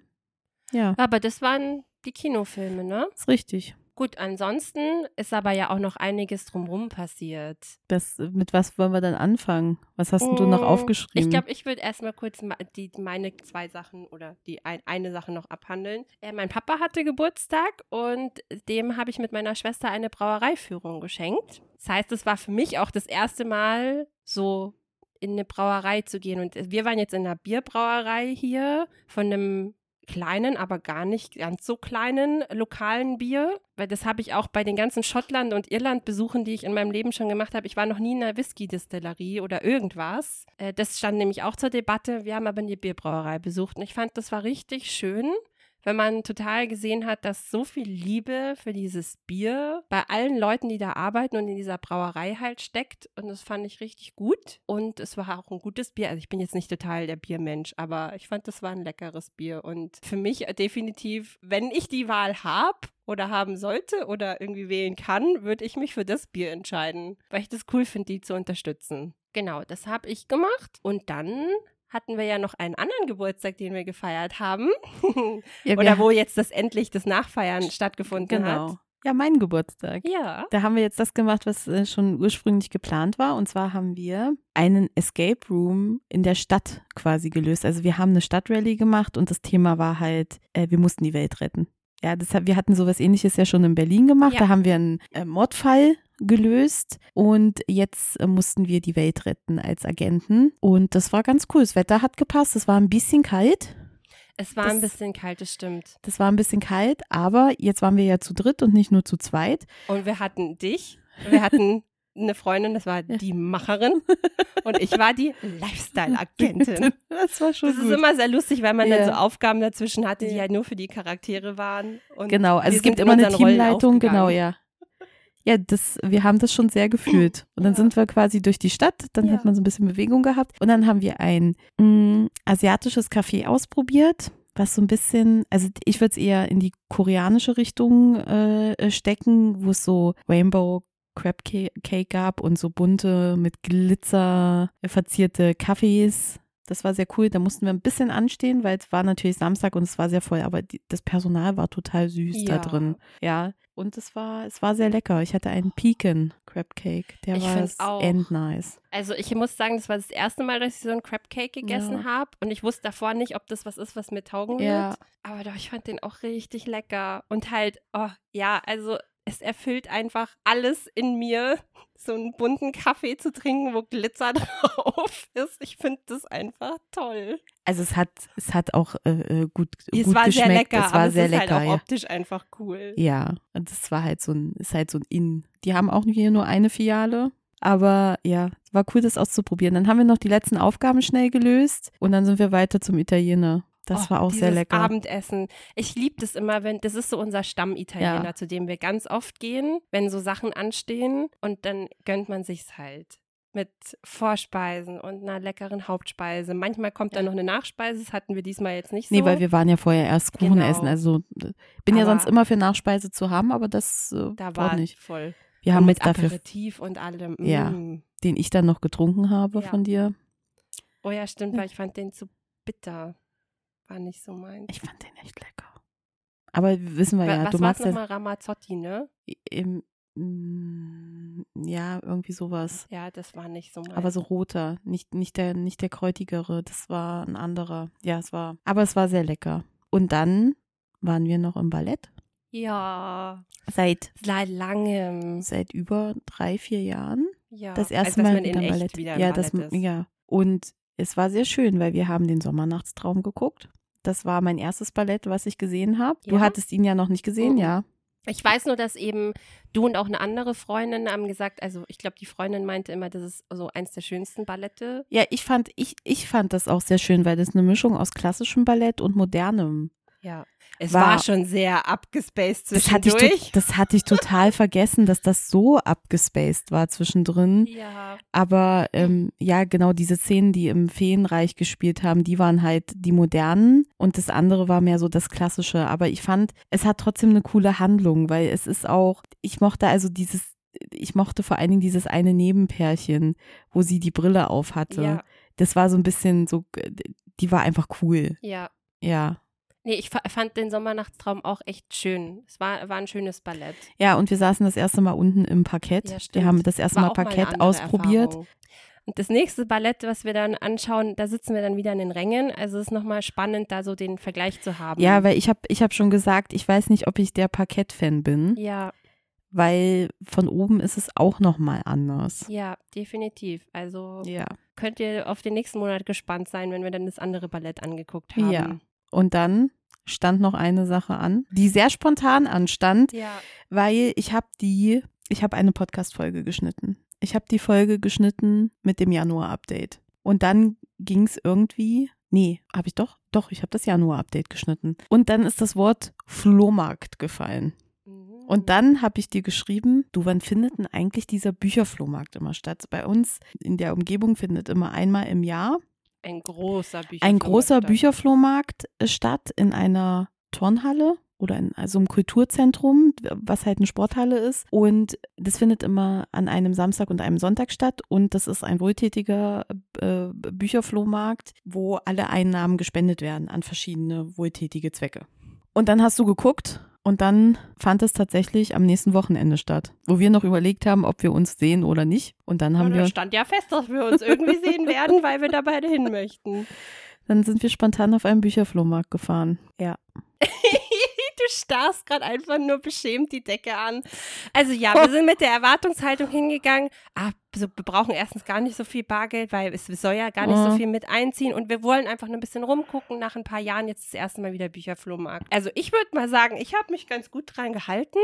Ja, Aber das waren die Kinofilme, ne? ist richtig. Gut, ansonsten ist aber ja auch noch einiges drumherum passiert. Das, mit was wollen wir dann anfangen? Was hast denn du noch Mm, aufgeschrieben? Ich glaube, ich würde erstmal kurz die, meine zwei Sachen oder die ein, eine Sache noch abhandeln. Äh, mein Papa hatte Geburtstag und dem habe ich mit meiner Schwester eine Brauereiführung geschenkt. Das heißt, es war für mich auch das erste Mal so in eine Brauerei zu gehen. Und wir waren jetzt in einer Bierbrauerei hier von einem kleinen, aber gar nicht ganz so kleinen lokalen Bier. Weil das habe ich auch bei den ganzen Schottland- und Irland-Besuchen, die ich in meinem Leben schon gemacht habe. Ich war noch nie in einer Whisky-Distillerie oder irgendwas. Äh, das stand nämlich auch zur Debatte. Wir haben aber eine Bierbrauerei besucht und ich fand, das war richtig schön. Wenn man total gesehen hat, dass so viel Liebe für dieses Bier bei allen Leuten, die da arbeiten und in dieser Brauerei halt steckt. Und das fand ich richtig gut. Und es war auch ein gutes Bier. Also ich bin jetzt nicht total der Biermensch, aber ich fand, das war ein leckeres Bier. Und für mich äh, definitiv, wenn ich die Wahl habe oder haben sollte oder irgendwie wählen kann, würde ich mich für das Bier entscheiden, weil ich das cool finde, die zu unterstützen. Genau, das habe ich gemacht. Und dann hatten wir ja noch einen anderen Geburtstag, den wir gefeiert haben. Ja, Oder wo jetzt das endlich das Nachfeiern stattgefunden Genau. hat. Ja, mein Geburtstag. Ja. Da haben wir jetzt das gemacht, was äh, schon ursprünglich geplant war. Und zwar haben wir einen Escape Room in der Stadt quasi gelöst. Also wir haben eine Stadtrallye gemacht und das Thema war halt, äh, wir mussten die Welt retten. Ja, das, wir hatten sowas ähnliches ja schon in Berlin gemacht. Ja. Da haben wir einen äh, Mordfall gelöst und jetzt äh, mussten wir die Welt retten als Agenten. Und das war ganz cool. Das Wetter hat gepasst. Es war ein bisschen kalt. Es war Das- ein bisschen kalt, das stimmt. Das war ein bisschen kalt, aber jetzt waren wir ja zu dritt und nicht nur zu zweit. Und wir hatten dich, wir hatten eine Freundin, das war die Macherin und ich war die Lifestyle-Agentin. Das war schon Das ist gut. immer sehr lustig, weil man Ja. dann so Aufgaben dazwischen hatte, die halt nur für die Charaktere waren. Genau, also es gibt immer eine Teamleitung, genau, ja. Ja, das, wir haben das schon sehr gefühlt. Und dann Ja. sind wir quasi durch die Stadt, dann hat man so ein bisschen Bewegung gehabt. Und dann haben wir ein mh, asiatisches Café ausprobiert, was so ein bisschen, also ich würde es eher in die koreanische Richtung äh, stecken, wo es so Rainbow Crab Ca- Cake gab und so bunte mit Glitzer verzierte Cafés. Das war sehr cool. Da mussten wir ein bisschen anstehen, weil es war natürlich Samstag und es war sehr voll, aber die, das Personal war total süß da Ja. drin. Ja, und es war, es war sehr lecker. Ich hatte einen Pecan Crab Cake. Der Ich war end nice. Also ich muss sagen, das war das erste Mal, dass ich so einen Crab Cake gegessen Ja. habe und ich wusste davor nicht, ob das was ist, was mir taugen Ja. wird. Aber doch, ich fand den auch richtig lecker und halt, oh ja, also es erfüllt einfach alles in mir, so einen bunten Kaffee zu trinken, wo Glitzer drauf ist. Ich finde das einfach toll. Also es hat, es hat auch äh, äh, gut, Es gut war sehr geschmeckt. lecker, es war aber sehr es ist lecker, halt auch ja. optisch einfach cool. Ja, und das war halt so ein, ist halt so ein In. Die haben auch hier nur eine Filiale. Aber ja, es war cool, das auszuprobieren. Dann haben wir noch die letzten Aufgaben schnell gelöst und dann sind wir weiter zum Italiener. Das Oh, war auch sehr lecker. Abendessen. Ich liebe das immer, wenn, das ist so unser Stammitaliener, Ja. zu dem wir ganz oft gehen, wenn so Sachen anstehen und dann gönnt man sich's halt. Mit Vorspeisen und einer leckeren Hauptspeise. Manchmal kommt dann noch eine Nachspeise, das hatten wir diesmal jetzt nicht so. Nee, weil wir waren ja vorher erst Kuchen Genau. essen. Also äh, bin ja Aber- sonst immer für Nachspeise zu haben, aber das äh, da war nicht. voll. Wir und haben mit dafür, Aperitif und allem. Ja. Mm. den ich dann noch getrunken habe Ja. von dir. Oh ja, stimmt, weil ich fand den zu bitter. War nicht so mein. Ich fand den echt lecker. Aber wissen wir ja, Was du war magst ja nochmal Ramazzotti, ne? im, mm, ja irgendwie sowas. Ja, das war nicht so mein. Aber so roter, nicht, nicht, der, nicht der kräutigere, das war ein anderer. Ja, es war, aber es war sehr lecker. Und dann waren wir noch im Ballett. ja, Seit, seit langem. seit über drei, vier Jahren. Ja. Das erste also, dass Mal man wieder in im echt Ballett. wieder im ja, Ballett das, ja. Und es war sehr schön, weil wir haben den Sommernachtstraum geguckt. Das war mein erstes Ballett, was ich gesehen habe. Du Ja? hattest ihn ja noch nicht gesehen, Mhm. ja. Ich weiß nur, dass eben du und auch eine andere Freundin haben gesagt, also ich glaube, die Freundin meinte immer, das ist so eins der schönsten Ballette. Ja, ich fand, ich, ich fand das auch sehr schön, weil das eine Mischung aus klassischem Ballett und modernem. Ja. Es War- war, schon sehr abgespaced Das hatte, ich, zwischendurch. das hatte ich total vergessen, dass das so abgespaced war zwischendrin. ja. Aber ähm, ja, genau diese Szenen, die im Feenreich gespielt haben, die waren halt die modernen und das andere war mehr so das klassische. Aber ich fand, es hat trotzdem eine coole Handlung, weil es ist auch, ich mochte also dieses, ich mochte vor allen Dingen dieses eine Nebenpärchen, wo sie die Brille auf hatte. Ja, Das war so ein bisschen so, die war einfach cool. ja. Ja. Nee, ich fa- fand den Sommernachtstraum auch echt schön. Es war, war ein schönes Ballett. Ja, und wir saßen das erste Mal unten im Parkett. Ja, wir haben das erste War Mal Parkett ausprobiert. Erfahrung. Und das nächste Ballett, was wir dann anschauen, da sitzen wir dann wieder in den Rängen. Also es ist nochmal spannend, da so den Vergleich zu haben. Ja, weil ich habe ich hab schon gesagt, ich weiß nicht, ob ich der Parkett-Fan bin, Ja, weil von oben ist es auch nochmal anders. ja, definitiv. Also Ja. könnt ihr auf den nächsten Monat gespannt sein, wenn wir dann das andere Ballett angeguckt haben. Ja. Und dann stand noch eine Sache an, die sehr spontan anstand, Ja. weil ich habe die, ich habe eine Podcast-Folge geschnitten. Ich habe die Folge geschnitten mit dem Januar-Update. Und dann ging es irgendwie, nee, habe ich doch, doch, ich habe das Januar-Update geschnitten. Und dann ist das Wort Flohmarkt gefallen. Mhm. Und dann habe ich dir geschrieben, du, wann findet denn eigentlich dieser Bücherflohmarkt immer statt? Bei uns in der Umgebung findet immer einmal im Jahr ein großer Bücherflohmarkt. ein großer statt. Bücherflohmarkt äh, statt in einer Turnhalle oder in also im Kulturzentrum, was halt eine Sporthalle ist. Und das findet immer an einem Samstag und einem Sonntag statt. Und das ist ein wohltätiger äh, Bücherflohmarkt, wo alle Einnahmen gespendet werden an verschiedene wohltätige Zwecke. Und dann hast du geguckt und dann fand es tatsächlich am nächsten Wochenende statt, wo wir noch überlegt haben, ob wir uns sehen oder nicht. Und dann haben Und wir stand ja fest, dass wir uns irgendwie sehen werden, weil wir da beide hin möchten. Dann sind wir spontan auf einen Bücherflohmarkt gefahren. Ja. du starrst gerade einfach nur beschämt die Decke an. Also ja, wir sind mit der Erwartungshaltung hingegangen. Ah, so, wir brauchen erstens gar nicht so viel Bargeld, weil es soll ja gar nicht so Mhm. viel mit einziehen und wir wollen einfach nur ein bisschen rumgucken. Nach ein paar Jahren jetzt das erste Mal wieder Bücherflohmarkt. Also ich würde mal sagen, ich habe mich ganz gut dran gehalten.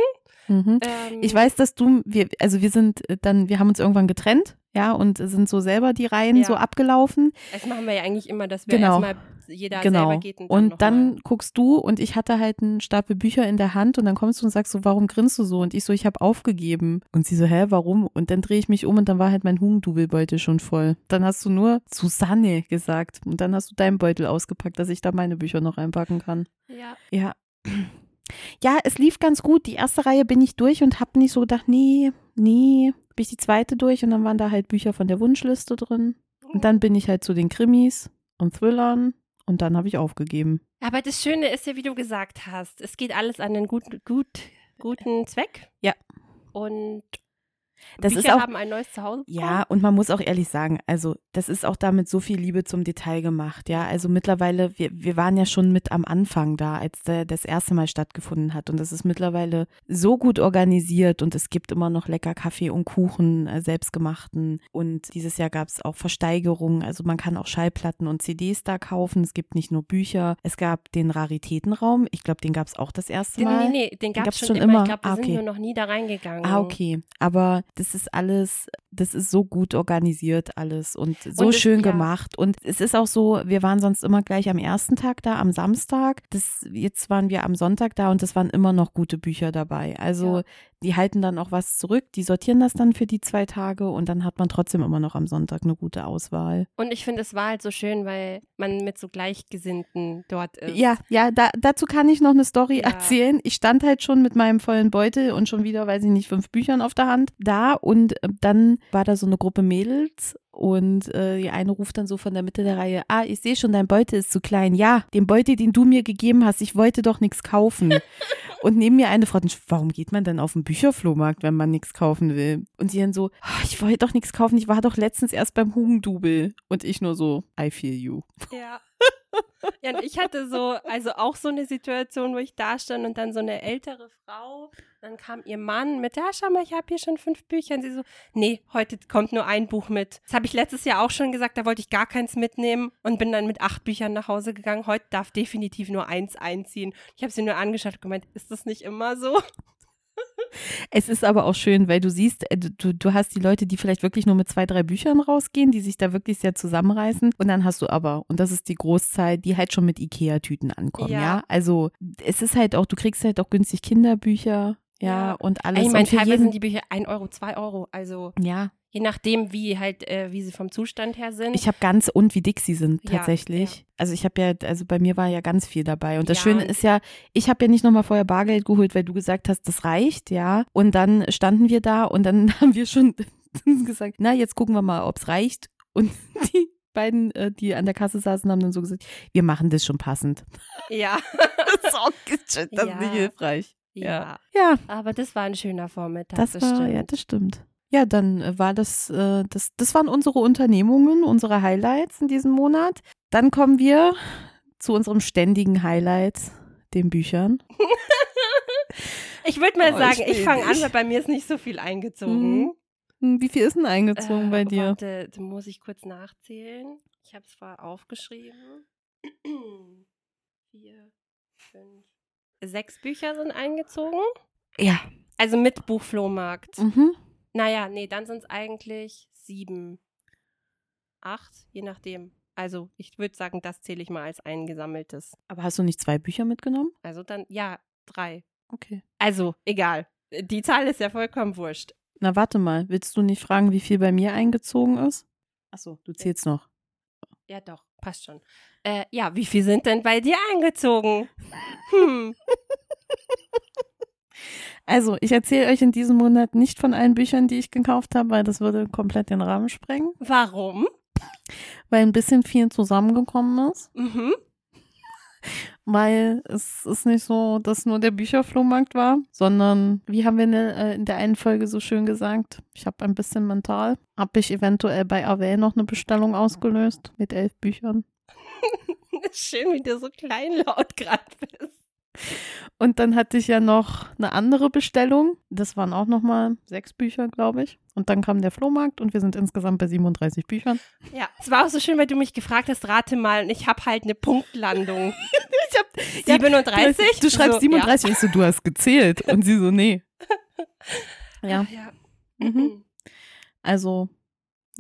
Mhm. Ähm, Ich weiß, dass du, wir, also wir sind äh, dann, wir haben uns irgendwann getrennt, ja, und sind so selber die Reihen Ja. so abgelaufen. Das machen wir ja eigentlich immer, dass wir Genau. erstmal jeder genau. selber geht und dann, und dann guckst du und ich hatte halt einen Stapel Bücher in der Hand und dann kommst du und sagst so, warum grinst du so? Und ich so, ich habe aufgegeben. Und sie so, hä, warum? Und dann drehe ich mich um und dann war halt mein Hugendubelbeutel schon voll. Dann hast du nur Susanne gesagt und dann hast du deinen Beutel ausgepackt, dass ich da meine Bücher noch einpacken kann. Ja. Ja. Ja, es lief ganz gut. Die erste Reihe bin ich durch und habe nicht so gedacht, nee, nee. Bin ich die zweite durch und dann waren da halt Bücher von der Wunschliste drin. Und dann bin ich halt zu den Krimis und Thrillern und dann habe ich aufgegeben. Aber das Schöne ist ja, wie du gesagt hast, es geht alles an einen guten, gut, guten Zweck. Ja. Und Das Bücher ist auch- haben ein neues Zuhause. Ja, und man muss auch ehrlich sagen, also das ist auch damit so viel Liebe zum Detail gemacht, ja. Also mittlerweile, wir, wir waren ja schon mit am Anfang da, als der, das erste Mal stattgefunden hat. Und das ist mittlerweile so gut organisiert und es gibt immer noch lecker Kaffee und Kuchen, äh, selbstgemachten. Und dieses Jahr gab es auch Versteigerungen. Also man kann auch Schallplatten und CDs da kaufen. Es gibt nicht nur Bücher. Es gab den Raritätenraum. Ich glaube, den gab es auch das erste Mal. nee, nee, den gab es schon, schon immer. immer. Ich glaube, wir Ah, sind okay. nur noch nie da reingegangen. Ah, okay. Aber das ist alles, das ist so gut organisiert alles und so Und es- schön ja. gemacht. Und es ist auch so, wir waren sonst immer gleich am ersten Tag da, am Samstag. Das, jetzt waren wir am Sonntag da und es waren immer noch gute Bücher dabei. Also Ja. Die halten dann auch was zurück, die sortieren das dann für die zwei Tage und dann hat man trotzdem immer noch am Sonntag eine gute Auswahl. Und ich finde, es war halt so schön, weil man mit so Gleichgesinnten dort ist. Ja, ja, da, dazu kann ich noch eine Story Ja. erzählen. Ich stand halt schon mit meinem vollen Beutel und schon wieder, weiß ich nicht, fünf Büchern auf der Hand da und äh, dann war da so eine Gruppe Mädels und äh, die eine ruft dann so von der Mitte der Reihe, ah, ich sehe schon, dein Beutel ist zu klein. Ja, den Beutel, den du mir gegeben hast, ich wollte doch nichts kaufen. und neben mir eine Frau, warum geht man dann auf den Bücherflohmarkt, wenn man nichts kaufen will? Und sie dann so, "Ah, ich wollte doch nichts kaufen, ich war doch letztens erst beim Hugendubel. Und ich nur so, I feel you. Ja. Ja, und ich hatte so, also auch so eine Situation, wo ich da stand und dann so eine ältere Frau, dann kam ihr Mann mit, ja, schau mal, ich habe hier schon fünf Bücher. Und sie so, nee, heute kommt nur ein Buch mit. Das habe ich letztes Jahr auch schon gesagt, da wollte ich gar keins mitnehmen und bin dann mit acht Büchern nach Hause gegangen. Heute darf definitiv nur eins einziehen. Ich habe sie nur angeschaut und gemeint, ist das nicht immer so? Es ist aber auch schön, weil du siehst, äh, du, du hast die Leute, die vielleicht wirklich nur mit zwei, drei Büchern rausgehen, die sich da wirklich sehr zusammenreißen. Und dann hast du aber, und das ist die Großzahl, die halt schon mit Ikea-Tüten ankommen, ja. Ja. Also es ist halt auch, du kriegst halt auch günstig Kinderbücher, ja, Ja. und alles. ich meine, teilweise sind die Bücher ein Euro, zwei Euro. Also ja, je nachdem, wie halt, äh, wie sie vom Zustand her sind. ich habe ganz und wie dick sie sind Ja, tatsächlich. ja. Also ich habe ja, also bei mir war ja ganz viel dabei. Und das Ja, Schöne ist ja, ich habe ja nicht nochmal vorher Bargeld geholt, weil du gesagt hast, das reicht, ja. Und dann standen wir da und dann haben wir schon gesagt, na, jetzt gucken wir mal, ob es reicht. Und die beiden, äh, die an der Kasse saßen, haben dann so gesagt, wir machen das schon passend. ja. Das ist auch das ist Ja. nicht hilfreich. ja. Ja, Aber das war ein schöner Vormittag. das, war, stimmt. ja, das stimmt. Ja, dann äh, war das, äh, das, das waren unsere Unternehmungen, unsere Highlights in diesem Monat. Dann kommen wir zu unserem ständigen Highlight, den Büchern. Ich würde mal Oh, sagen, ich ich, fange an, weil bei mir ist nicht so viel eingezogen. Mhm. Hm, Wie viel ist denn eingezogen Äh, bei dir? Warte, da muss ich kurz nachzählen. Ich habe es vorher aufgeschrieben. Vier, fünf, sechs Bücher sind eingezogen. Ja. Also mit Buchflohmarkt. Mhm. Naja, nee, dann sind es eigentlich sieben, acht, je nachdem. Also ich würde sagen, das zähle ich mal als eingesammeltes. Aber hast du nicht zwei Bücher mitgenommen? Also dann, ja, drei. Okay. Also, egal. Die Zahl ist ja vollkommen wurscht. Na, warte mal. Willst du nicht fragen, wie viel bei mir eingezogen ist? Achso, du zählst noch. Ja, doch, passt schon. Äh, ja, wie viel sind denn bei dir eingezogen? Hm. Also, ich erzähle euch in diesem Monat nicht von allen Büchern, die ich gekauft habe, weil das würde komplett den Rahmen sprengen. Warum? Weil ein bisschen viel zusammengekommen ist. Mhm. Weil es ist nicht so, dass nur der Bücherflohmarkt war, sondern, wie haben wir in der, äh, in der einen Folge so schön gesagt, ich habe ein bisschen mental, habe ich eventuell bei Avel noch eine Bestellung ausgelöst mit elf Büchern. Schön, wie du so kleinlaut gerade bist. Und dann hatte ich ja noch eine andere Bestellung. Das waren auch nochmal sechs Bücher, glaube ich. Und dann kam der Flohmarkt und wir sind insgesamt bei 37 Büchern. Ja, es war auch so schön, weil du mich gefragt hast, rate mal, und ich habe halt eine Punktlandung. Ich hab, 37? Du schreibst So, 37, ich so, du hast gezählt. Und sie so, nee. Ja, Ja. Mhm. also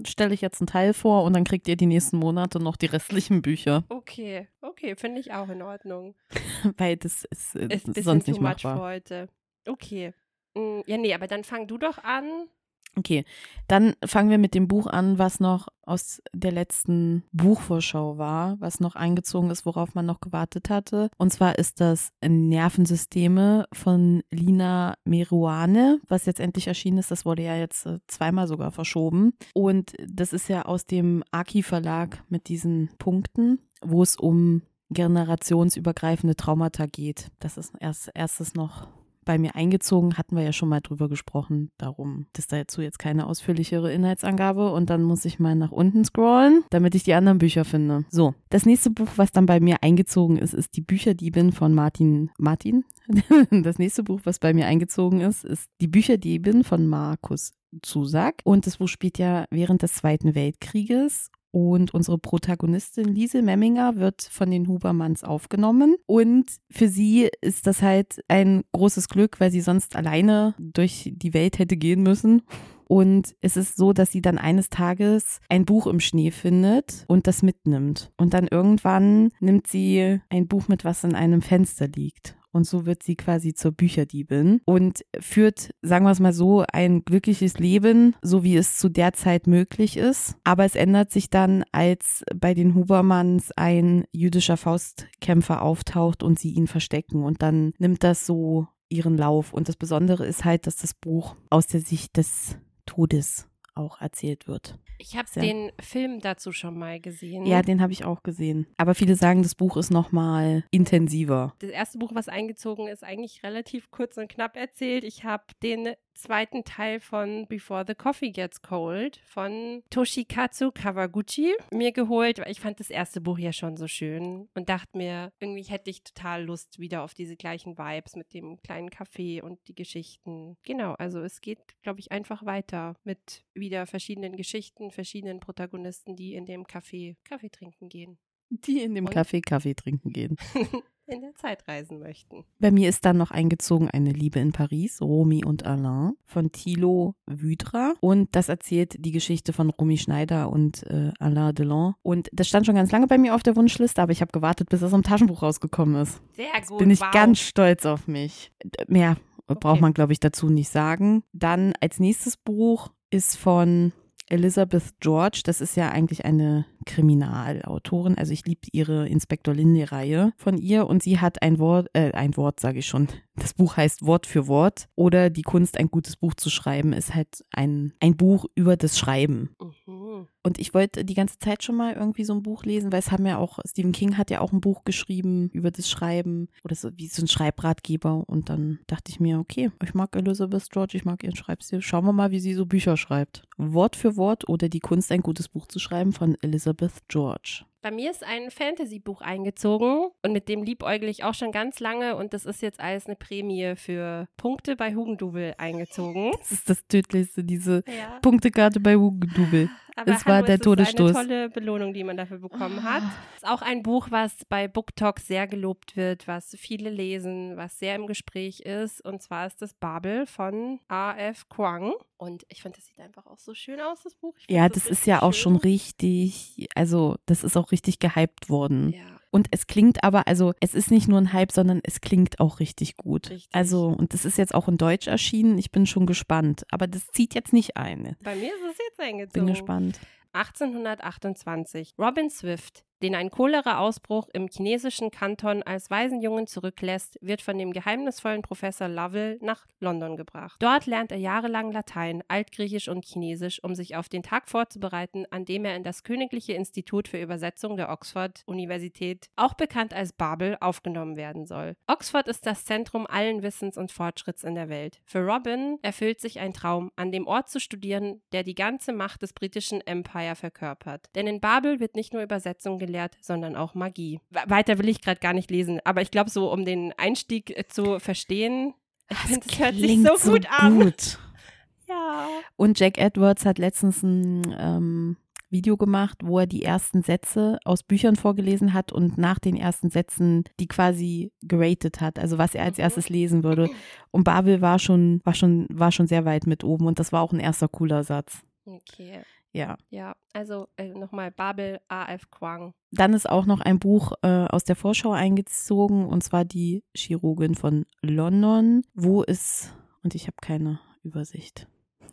stelle ich jetzt einen Teil vor und dann kriegt ihr die nächsten Monate noch die restlichen Bücher, Okay, okay, finde ich auch in Ordnung. weil das ist, äh, Ist sonst too nicht much für machbar. heute. Okay. Mm, Ja, nee, aber dann fang du doch an. Okay, dann fangen wir mit dem Buch an, was noch aus der letzten Buchvorschau war, was noch eingezogen ist, worauf man noch gewartet hatte. Und zwar ist das Nervensysteme von Lina Meruane, was jetzt endlich erschienen ist. Das wurde ja jetzt äh, zweimal sogar verschoben. Und das ist ja aus dem Aki Verlag mit diesen Punkten, wo es um generationsübergreifende Traumata geht. Das ist erst erstes noch bei mir eingezogen, hatten wir ja schon mal drüber gesprochen. Darum ist dazu jetzt keine ausführlichere Inhaltsangabe. Und dann muss ich mal nach unten scrollen, damit ich die anderen Bücher finde. So, das nächste Buch, was dann bei mir eingezogen ist, ist Die Bücherdiebin von Martin. Martin? Das nächste Buch, was bei mir eingezogen ist, ist Die Bücherdiebin von Markus Zusack. Und das Buch spielt ja während des Zweiten Weltkrieges. Und unsere Protagonistin Lise Memminger wird von den Hubermanns aufgenommen. Und für sie ist das halt ein großes Glück, weil sie sonst alleine durch die Welt hätte gehen müssen. Und es ist so, dass sie dann eines Tages ein Buch im Schnee findet und das mitnimmt. Und dann irgendwann nimmt sie ein Buch mit, was in einem Fenster liegt. Und so wird sie quasi zur Bücherdiebin und führt, sagen wir es mal so, ein glückliches Leben, so wie es zu der Zeit möglich ist. Aber es ändert sich dann, als bei den Hubermanns ein jüdischer Faustkämpfer auftaucht und sie ihn verstecken. Und dann nimmt das so ihren Lauf. Und das Besondere ist halt, dass das Buch aus der Sicht des Todes auch erzählt wird. Ich habe den Film dazu schon mal gesehen. Ja, den habe ich auch gesehen. Aber viele sagen, das Buch ist noch mal intensiver. Das erste Buch, was eingezogen ist, eigentlich relativ kurz und knapp erzählt. Ich habe den zweiten Teil von Before the Coffee Gets Cold von Toshikatsu Kawaguchi mir geholt, weil ich fand das erste Buch ja schon so schön und dachte mir, irgendwie hätte ich total Lust wieder auf diese gleichen Vibes mit dem kleinen Café und die Geschichten. Genau, also es geht, glaube ich, einfach weiter mit wieder verschiedenen Geschichten, verschiedenen Protagonisten, die in dem Café Kaffee trinken gehen. Die in dem? Café Kaffee trinken gehen. in der Zeit reisen möchten. Bei mir ist dann noch eingezogen eine Liebe in Paris, Romy und Alain von Thilo Wydra. Und das erzählt die Geschichte von Romy Schneider und äh, Alain Delon. Und das stand schon ganz lange bei mir auf der Wunschliste, aber ich habe gewartet, bis das im Taschenbuch rausgekommen ist. Sehr gut. Bin ich wow. ganz stolz auf mich. Mehr okay. braucht man, glaube ich, dazu nicht sagen. Dann als nächstes Buch ist von Elizabeth George, das ist ja eigentlich eine Kriminalautorin. Also ich liebe ihre Inspektor Linde-Reihe von ihr und sie hat ein Wort, äh, ein Wort sage ich schon. Das Buch heißt Wort für Wort oder die Kunst, ein gutes Buch zu schreiben, ist halt ein, ein Buch über das Schreiben. Mhm. Und ich wollte die ganze Zeit schon mal irgendwie so ein Buch lesen, weil es haben ja auch, Stephen King hat ja auch ein Buch geschrieben über das Schreiben oder so wie so ein Schreibratgeber. Und dann dachte ich mir, okay, ich mag Elizabeth George, ich mag ihren Schreibstil. Schauen wir mal, wie sie so Bücher schreibt. Wort für Wort oder die Kunst, ein gutes Buch zu schreiben von Elizabeth George. Bei mir ist ein Fantasy-Buch eingezogen und mit dem liebäugle ich auch schon ganz lange und das ist jetzt als eine Prämie für Punkte bei Hugendubel eingezogen. Das ist das Tödlichste, diese ja. Punktekarte bei Hugendubel. Aber es war der Todesstoß. Das ist eine tolle Belohnung, die man dafür bekommen hat. Es ist auch ein Buch, was bei BookTok sehr gelobt wird, was viele lesen, was sehr im Gespräch ist. Und zwar ist das Babel von A.F. Kwang. Und ich finde, das sieht einfach auch so schön aus, das Buch. Ja, das, das ist ja auch schon richtig, also das ist auch richtig gehypt worden. Ja. Und es klingt aber, also es ist nicht nur ein Hype, sondern es klingt auch richtig gut. Richtig. Also, und das ist jetzt auch in Deutsch erschienen. Ich bin schon gespannt. Aber das zieht jetzt nicht ein. Bei mir ist es jetzt eingezogen. Bin gespannt. 1828. Robin Swift den ein Cholera-Ausbruch im chinesischen Kanton als Waisenjungen zurücklässt, wird von dem geheimnisvollen Professor Lovell nach London gebracht. Dort lernt er jahrelang Latein, Altgriechisch und Chinesisch, um sich auf den Tag vorzubereiten, an dem er in das Königliche Institut für Übersetzung der Oxford-Universität, auch bekannt als Babel, aufgenommen werden soll. Oxford ist das Zentrum allen Wissens und Fortschritts in der Welt. Für Robin erfüllt sich ein Traum, an dem Ort zu studieren, der die ganze Macht des britischen Empire verkörpert. Denn in Babel wird nicht nur Übersetzung gelehrt, gelehrt, sondern auch Magie. Weiter will ich gerade gar nicht lesen, aber ich glaube, so um den Einstieg äh, zu verstehen, ich finde, es hört sich so, so gut an. Gut. ja. Und Jack Edwards hat letztens ein ähm, Video gemacht, wo er die ersten Sätze aus Büchern vorgelesen hat und nach den ersten Sätzen die quasi geratet hat, also was er als mhm. erstes lesen würde. Und Babel war schon, war schon, war schon sehr weit mit oben und das war auch ein erster cooler Satz. Okay. Ja. Ja, also äh, nochmal Babel A.F. Kwang. Dann ist auch noch ein Buch äh, aus der Vorschau eingezogen und zwar die Chirurgin von London, wo es, und ich habe keine Übersicht.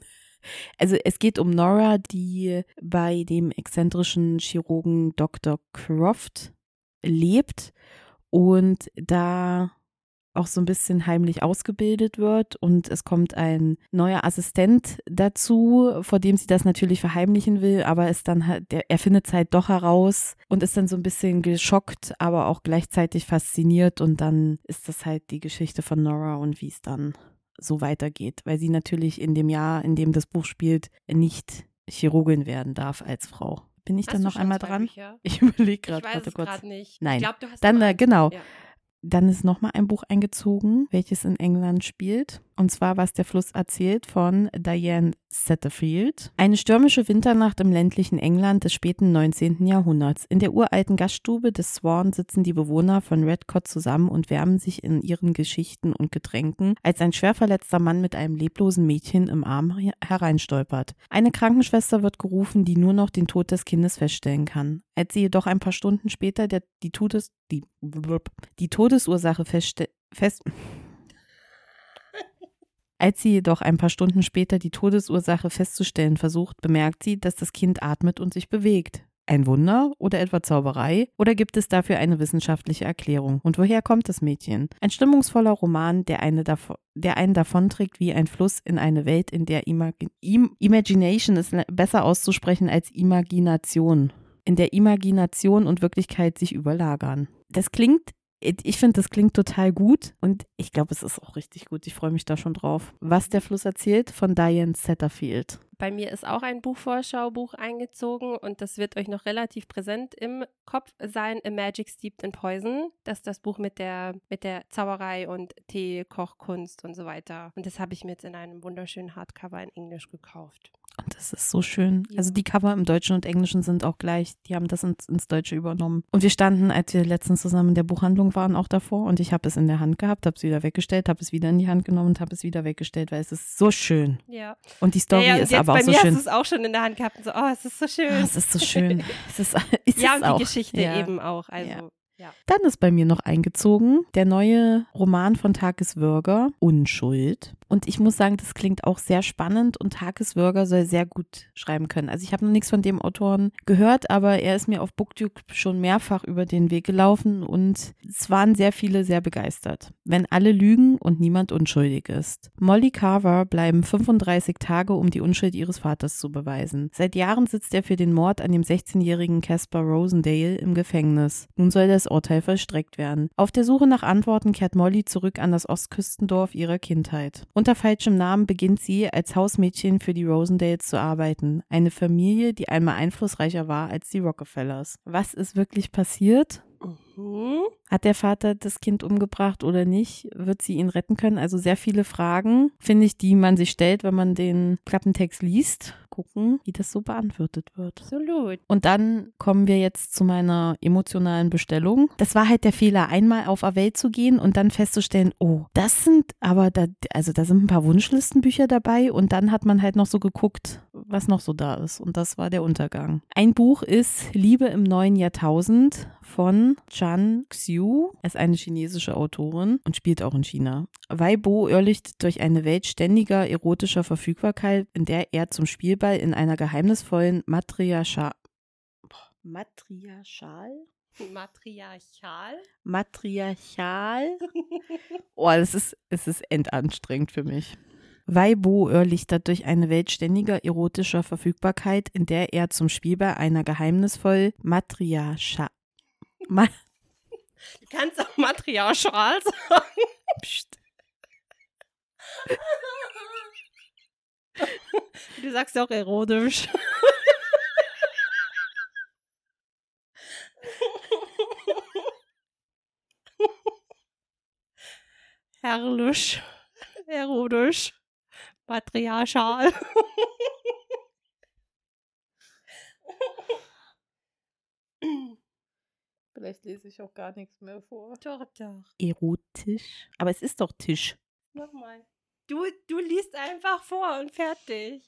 Also es geht um Nora, die bei dem exzentrischen Chirurgen Dr. Croft lebt und da auch so ein bisschen heimlich ausgebildet wird und es kommt ein neuer Assistent dazu, vor dem sie das natürlich verheimlichen will, aber ist dann halt, er findet es halt doch heraus und ist dann so ein bisschen geschockt, aber auch gleichzeitig fasziniert und dann ist das halt die Geschichte von Nora und wie es dann so weitergeht, weil sie natürlich in dem Jahr, in dem das Buch spielt, nicht Chirurgin werden darf als Frau. Bin ich hast dann noch einmal dran? Bücher? Ich überlege gerade. Ich weiß es gerade nicht. Nein. Ich glaub, du hast dann, äh, genau. Ja Dann ist nochmal ein Buch eingezogen, welches in England spielt. Und zwar Was der Fluss erzählt von Diane Setterfield. Eine stürmische Winternacht im ländlichen England des späten 19. Jahrhunderts. In der uralten Gaststube des Swan sitzen die Bewohner von Redcott zusammen und wärmen sich in ihren Geschichten und Getränken, als ein schwer verletzter Mann mit einem leblosen Mädchen im Arm hereinstolpert. Eine Krankenschwester wird gerufen, die nur noch den Tod des Kindes feststellen kann. Als sie jedoch ein paar Stunden später der, die, Todes, die, die Todesursache feststellt, fest, als sie jedoch ein paar Stunden später die Todesursache festzustellen versucht, bemerkt sie, dass das Kind atmet und sich bewegt. Ein Wunder oder etwa Zauberei? Oder gibt es dafür eine wissenschaftliche Erklärung? Und woher kommt das Mädchen? Ein stimmungsvoller Roman, der, eine davon, der einen davonträgt wie ein Fluss in eine Welt, in der Imag Imagination ist besser auszusprechen als Imagination. In der Imagination und Wirklichkeit sich überlagern. Das klingt ich finde, das klingt total gut und ich glaube, es ist auch richtig gut. Ich freue mich da schon drauf. Was der Fluss erzählt von Diane Setterfield. Bei mir ist auch ein Buchvorschaubuch eingezogen und das wird euch noch relativ präsent im Kopf sein. A Magic Steeped in Poison. Das ist das Buch mit der, mit der Zauberei und Tee, Kochkunst und so weiter. Und das habe ich mir jetzt in einem wunderschönen Hardcover in Englisch gekauft. Und das ist so schön. Ja. Also die Cover im Deutschen und Englischen sind auch gleich. Die haben das ins, ins, Deutsche übernommen. Und wir standen, als wir letztens zusammen in der Buchhandlung waren, auch davor. Und ich habe es in der Hand gehabt, habe es wieder weggestellt, habe es wieder in die Hand genommen und habe es wieder weggestellt, weil es ist so schön. Ja. Und die Story ja, ja, ist aber auch so schön. Bei mir hast du es auch schon in der Hand gehabt und so, oh, es ist so schön. Oh, es ist so schön. es ist, es ja, ist und die auch. Geschichte eben auch. Also. Ja. Dann ist bei mir noch eingezogen der neue Roman von Tageswürger, Unschuld. Und ich muss sagen, das klingt auch sehr spannend und Tageswürger soll sehr gut schreiben können. Also ich habe noch nichts von dem Autoren gehört, aber er ist mir auf BookTube schon mehrfach über den Weg gelaufen und es waren sehr viele sehr begeistert. Wenn alle lügen und niemand unschuldig ist. Molly Carver bleiben 35 Tage, um die Unschuld ihres Vaters zu beweisen. Seit Jahren sitzt er für den Mord an dem 16-jährigen Caspar Rosendale im Gefängnis. Nun soll das Urteil vollstreckt werden. Auf der Suche nach Antworten kehrt Molly zurück an das Ostküstendorf ihrer Kindheit. Unter falschem Namen beginnt sie, als Hausmädchen für die Rosendales zu arbeiten. Eine Familie, die einmal einflussreicher war als die Rockefellers. Was ist wirklich passiert? Mhm. Hat der Vater das Kind umgebracht oder nicht? Wird sie ihn retten können? Also sehr viele Fragen, finde ich, die man sich stellt, wenn man den Klappentext liest gucken, wie das so beantwortet wird. Absolut. Und dann kommen wir jetzt zu meiner emotionalen Bestellung. Das war halt der Fehler, einmal auf Away zu gehen und dann festzustellen, oh, das sind aber da, also da sind ein paar Wunschlistenbücher dabei und dann hat man halt noch so geguckt, was noch so da ist. Und das war der Untergang. Ein Buch ist Liebe im neuen Jahrtausend von Chan Xiu. Er ist eine chinesische Autorin und spielt auch in China. Wei Bo irrlichtet durch eine Welt ständiger erotischer Verfügbarkeit, in der er zum Spielball in einer geheimnisvollen Matriarchal Matriarchal? Matriarchal? Matriarchal? oh, das ist, es ist endanstrengend für mich. Weibo irrlichtert durch eine Welt ständiger erotischer Verfügbarkeit, in der er zum Spielball einer geheimnisvoll Matriarchal. Ma du kannst auch Matriarchal sagen. Psst. Du sagst auch erotisch. Herrlich. Erotisch. Patriarchal. Vielleicht lese ich auch gar nichts mehr vor. Doch, doch. Erotisch. Aber es ist doch Tisch. Nochmal. Du, du liest einfach vor und fertig.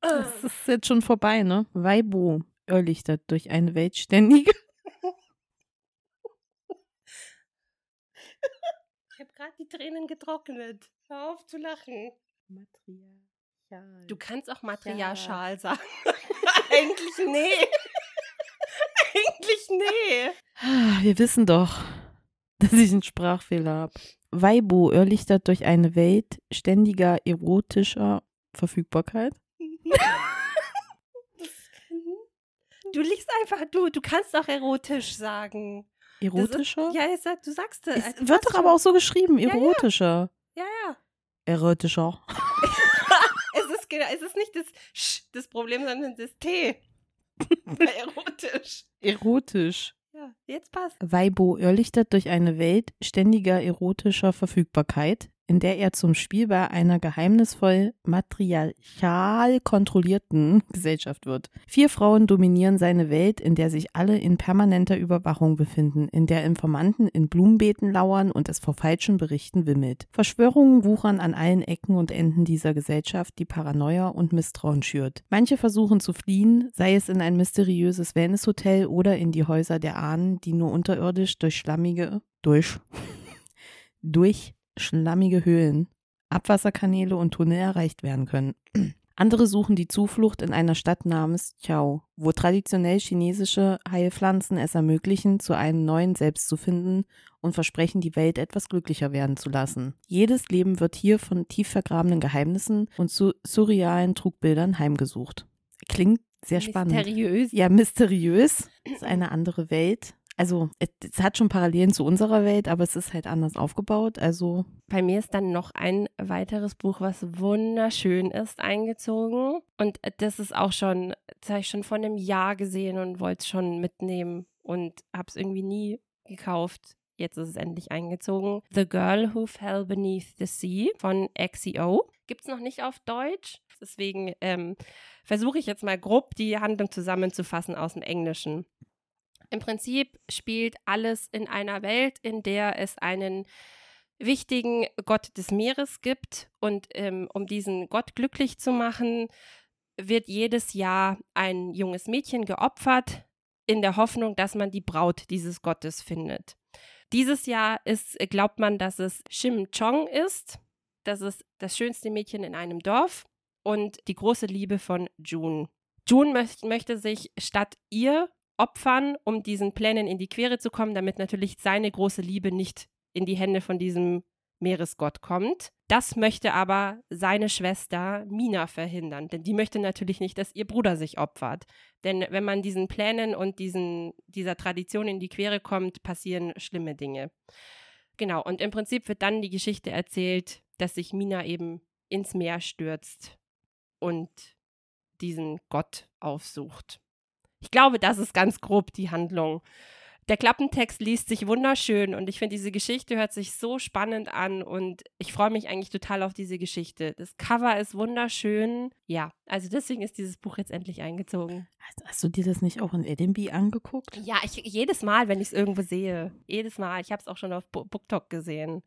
Das ist jetzt schon vorbei, ne? Weibo irrlichtert durch eine Weltständige. Ich habe gerade die Tränen getrocknet. Hör auf zu lachen. Matriarchal. Du kannst auch Matriarchal ja. sagen. Eigentlich nee. Eigentlich nee. Ah, wir wissen doch, dass ich einen Sprachfehler habe. Weibo irrlichtert durch eine Welt ständiger erotischer Verfügbarkeit. Du liest einfach, du, du kannst auch erotisch sagen. Erotischer? Ist, ja, du sagst es. Es wird doch aber auch so geschrieben, erotischer. Ja, ja. ja. Erotischer. es, ist, es ist nicht das Sch, das Problem, sondern das T. erotisch. Erotisch. Ja, jetzt passt. Weibo irrlichtert durch eine Welt ständiger erotischer Verfügbarkeit, in der er zum Spielball einer geheimnisvoll matriarchal kontrollierten Gesellschaft wird. Vier Frauen dominieren seine Welt, in der sich alle in permanenter Überwachung befinden, in der Informanten in Blumenbeeten lauern und es vor falschen Berichten wimmelt. Verschwörungen wuchern an allen Ecken und Enden dieser Gesellschaft, die Paranoia und Misstrauen schürt. Manche versuchen zu fliehen, sei es in ein mysteriöses Wellnesshotel oder in die Häuser der Ahnen, die nur unterirdisch durch schlammige durch durch schlammige Höhlen, Abwasserkanäle und Tunnel erreicht werden können. Andere suchen die Zuflucht in einer Stadt namens Chiao, wo traditionell chinesische Heilpflanzen es ermöglichen, zu einem neuen Selbst zu finden und versprechen, die Welt etwas glücklicher werden zu lassen. Jedes Leben wird hier von tief vergrabenen Geheimnissen und zu surrealen Trugbildern heimgesucht. Klingt sehr spannend. Mysteriös. Ja, mysteriös. ist eine andere Welt also es hat schon Parallelen zu unserer Welt, aber es ist halt anders aufgebaut. Also bei mir ist dann noch ein weiteres Buch, was wunderschön ist, eingezogen. Und das ist auch schon, das habe ich schon vor einem Jahr gesehen und wollte es schon mitnehmen und habe es irgendwie nie gekauft. Jetzt ist es endlich eingezogen. The Girl Who Fell Beneath the Sea von XEO. Gibt es noch nicht auf Deutsch. Deswegen ähm, versuche ich jetzt mal grob die Handlung zusammenzufassen aus dem Englischen. Im Prinzip spielt alles in einer Welt, in der es einen wichtigen Gott des Meeres gibt. Und ähm, um diesen Gott glücklich zu machen, wird jedes Jahr ein junges Mädchen geopfert, in der Hoffnung, dass man die Braut dieses Gottes findet. Dieses Jahr ist, glaubt man, dass es Shim Chong ist. Das ist das schönste Mädchen in einem Dorf und die große Liebe von June. June möcht, möchte sich statt ihr opfern, um diesen Plänen in die Quere zu kommen, damit natürlich seine große Liebe nicht in die Hände von diesem Meeresgott kommt. Das möchte aber seine Schwester Mina verhindern, denn die möchte natürlich nicht, dass ihr Bruder sich opfert. Denn wenn man diesen Plänen und diesen, dieser Tradition in die Quere kommt, passieren schlimme Dinge. Genau, und im Prinzip wird dann die Geschichte erzählt, dass sich Mina eben ins Meer stürzt und diesen Gott aufsucht. Ich glaube, das ist ganz grob die Handlung. Der Klappentext liest sich wunderschön und ich finde, diese Geschichte hört sich so spannend an und ich freue mich eigentlich total auf diese Geschichte. Das Cover ist wunderschön. Ja, also deswegen ist dieses Buch jetzt endlich eingezogen. Hast, hast du dir das nicht auch in Edinburgh angeguckt? Ja, ich, jedes Mal, wenn ich es irgendwo sehe. Jedes Mal. Ich habe es auch schon auf BookTok gesehen.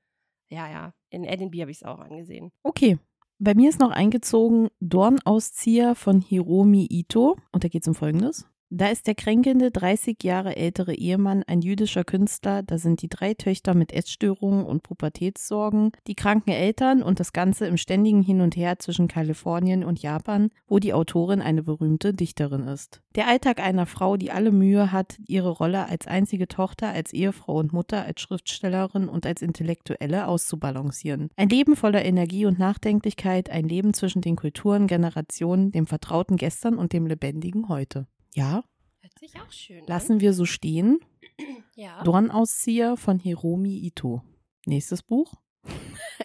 Ja, ja. In Edinburgh habe ich es auch angesehen. Okay. Bei mir ist noch eingezogen Dornauszieher von Hiromi Ito und da geht es um Folgendes. Da ist der kränkelnde, 30 Jahre ältere Ehemann ein jüdischer Künstler, da sind die drei Töchter mit Essstörungen und Pubertätssorgen, die kranken Eltern und das Ganze im ständigen Hin und Her zwischen Kalifornien und Japan, wo die Autorin eine berühmte Dichterin ist. Der Alltag einer Frau, die alle Mühe hat, ihre Rolle als einzige Tochter, als Ehefrau und Mutter, als Schriftstellerin und als Intellektuelle auszubalancieren. Ein Leben voller Energie und Nachdenklichkeit, ein Leben zwischen den Kulturen, Generationen, dem vertrauten Gestern und dem lebendigen Heute. Ja. Hört sich auch schön Lassen an. wir so stehen. Ja. Dornauszieher von Hiromi Ito. Nächstes Buch.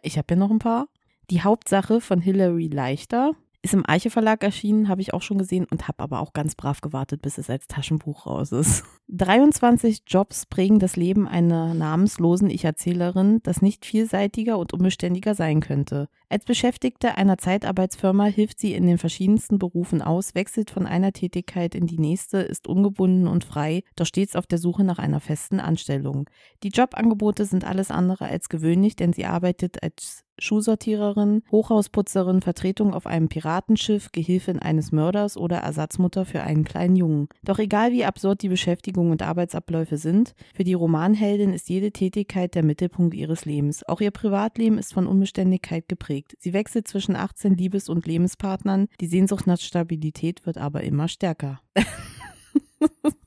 Ich habe ja noch ein paar. Die Hauptsache von Hilary Leichter. Ist im Eiche Verlag erschienen, habe ich auch schon gesehen und habe aber auch ganz brav gewartet, bis es als Taschenbuch raus ist. 23 Jobs prägen das Leben einer namenslosen Ich-Erzählerin, das nicht vielseitiger und unbeständiger sein könnte. Als Beschäftigte einer Zeitarbeitsfirma hilft sie in den verschiedensten Berufen aus, wechselt von einer Tätigkeit in die nächste, ist ungebunden und frei, doch stets auf der Suche nach einer festen Anstellung. Die Jobangebote sind alles andere als gewöhnlich, denn sie arbeitet als Schuhsortiererin, Hochhausputzerin, Vertretung auf einem Piratenschiff, Gehilfin eines Mörders oder Ersatzmutter für einen kleinen Jungen. Doch egal wie absurd die Beschäftigung und Arbeitsabläufe sind, für die Romanheldin ist jede Tätigkeit der Mittelpunkt ihres Lebens. Auch ihr Privatleben ist von Unbeständigkeit geprägt. Sie wechselt zwischen 18 Liebes- und Lebenspartnern, die Sehnsucht nach Stabilität wird aber immer stärker.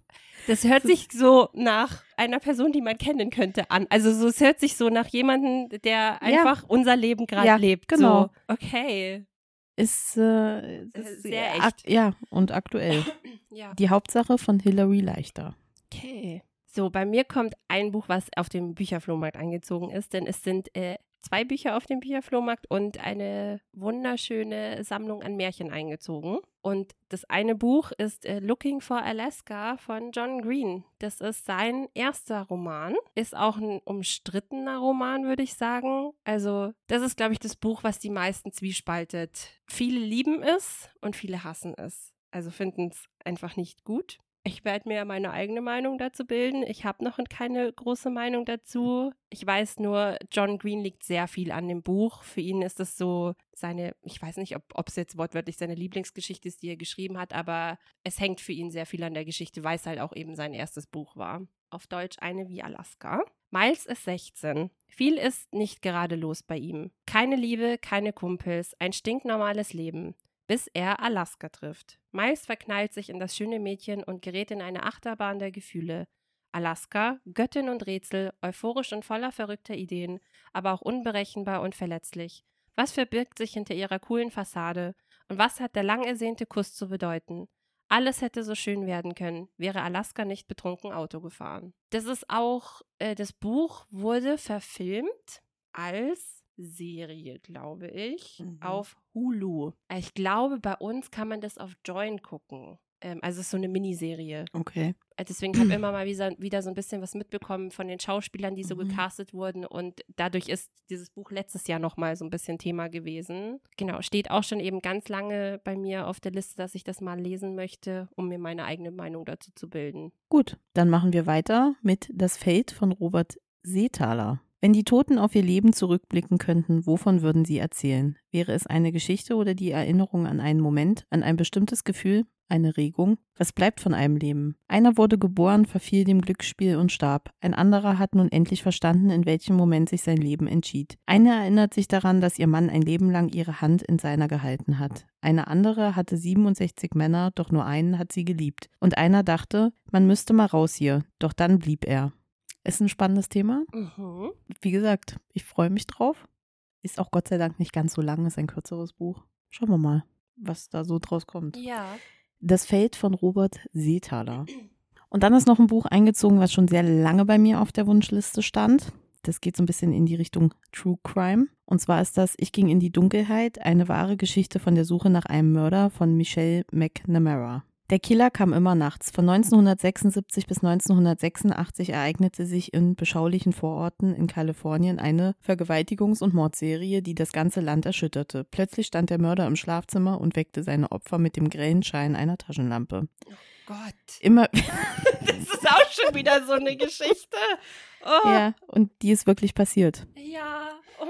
Das hört sich so nach einer Person, die man kennen könnte, an. Also so, es hört sich so nach jemandem, der einfach ja. unser Leben gerade ja, lebt. Genau. So, okay. Ist, äh, ist sehr echt. ja, und aktuell. ja. Die Hauptsache von Hilary Leichter. Okay. So, bei mir kommt ein Buch, was auf dem Bücherflohmarkt eingezogen ist, denn es sind äh, zwei Bücher auf dem Bücherflohmarkt und eine wunderschöne Sammlung an Märchen eingezogen. Und das eine Buch ist äh, Looking for Alaska von John Green. Das ist sein erster Roman. Ist auch ein umstrittener Roman, würde ich sagen. Also, das ist, glaube ich, das Buch, was die meisten zwiespaltet. Viele lieben es und viele hassen es. Also finden es einfach nicht gut. Ich werde mir meine eigene Meinung dazu bilden. Ich habe noch keine große Meinung dazu. Ich weiß nur, John Green liegt sehr viel an dem Buch. Für ihn ist das so seine, ich weiß nicht, ob es jetzt wortwörtlich seine Lieblingsgeschichte ist, die er geschrieben hat, aber es hängt für ihn sehr viel an der Geschichte, weil es halt auch eben sein erstes Buch war. Auf Deutsch eine wie Alaska. Miles ist 16. Viel ist nicht gerade los bei ihm. Keine Liebe, keine Kumpels, ein stinknormales Leben bis er Alaska trifft. Miles verknallt sich in das schöne Mädchen und gerät in eine Achterbahn der Gefühle. Alaska, Göttin und Rätsel, euphorisch und voller verrückter Ideen, aber auch unberechenbar und verletzlich. Was verbirgt sich hinter ihrer coolen Fassade? Und was hat der lang ersehnte Kuss zu bedeuten? Alles hätte so schön werden können, wäre Alaska nicht betrunken Auto gefahren. Das ist auch, äh, das Buch wurde verfilmt als Serie, glaube ich, mhm. auf Hulu. Ich glaube, bei uns kann man das auf Join gucken. Ähm, also es ist so eine Miniserie. Okay. Äh, deswegen habe ich immer mal wieder, wieder, so ein bisschen was mitbekommen von den Schauspielern, die so mhm. gecastet wurden. Und dadurch ist dieses Buch letztes Jahr nochmal so ein bisschen Thema gewesen. Genau, steht auch schon eben ganz lange bei mir auf der Liste, dass ich das mal lesen möchte, um mir meine eigene Meinung dazu zu bilden. Gut, dann machen wir weiter mit Das Feld von Robert Seethaler. Wenn die Toten auf ihr Leben zurückblicken könnten, wovon würden sie erzählen? Wäre es eine Geschichte oder die Erinnerung an einen Moment, an ein bestimmtes Gefühl, eine Regung? Was bleibt von einem Leben? Einer wurde geboren, verfiel dem Glücksspiel und starb. Ein anderer hat nun endlich verstanden, in welchem Moment sich sein Leben entschied. Eine erinnert sich daran, dass ihr Mann ein Leben lang ihre Hand in seiner gehalten hat. Eine andere hatte 67 Männer, doch nur einen hat sie geliebt. Und einer dachte, man müsste mal raus hier, doch dann blieb er. Ist ein spannendes Thema. Mhm. Wie gesagt, ich freue mich drauf. Ist auch Gott sei Dank nicht ganz so lang, ist ein kürzeres Buch. Schauen wir mal, was da so draus kommt. Ja. Das Feld von Robert Seethaler. Und dann ist noch ein Buch eingezogen, was schon sehr lange bei mir auf der Wunschliste stand. Das geht so ein bisschen in die Richtung True Crime. Und zwar ist das Ich ging in die Dunkelheit, eine wahre Geschichte von der Suche nach einem Mörder von Michelle McNamara. Der Killer kam immer nachts. Von 1976 bis 1986 ereignete sich in beschaulichen Vororten in Kalifornien eine Vergewaltigungs- und Mordserie, die das ganze Land erschütterte. Plötzlich stand der Mörder im Schlafzimmer und weckte seine Opfer mit dem grellen Schein einer Taschenlampe. Oh Gott. Immer. das ist auch schon wieder so eine Geschichte. Oh. Ja, und die ist wirklich passiert. Ja. Oh.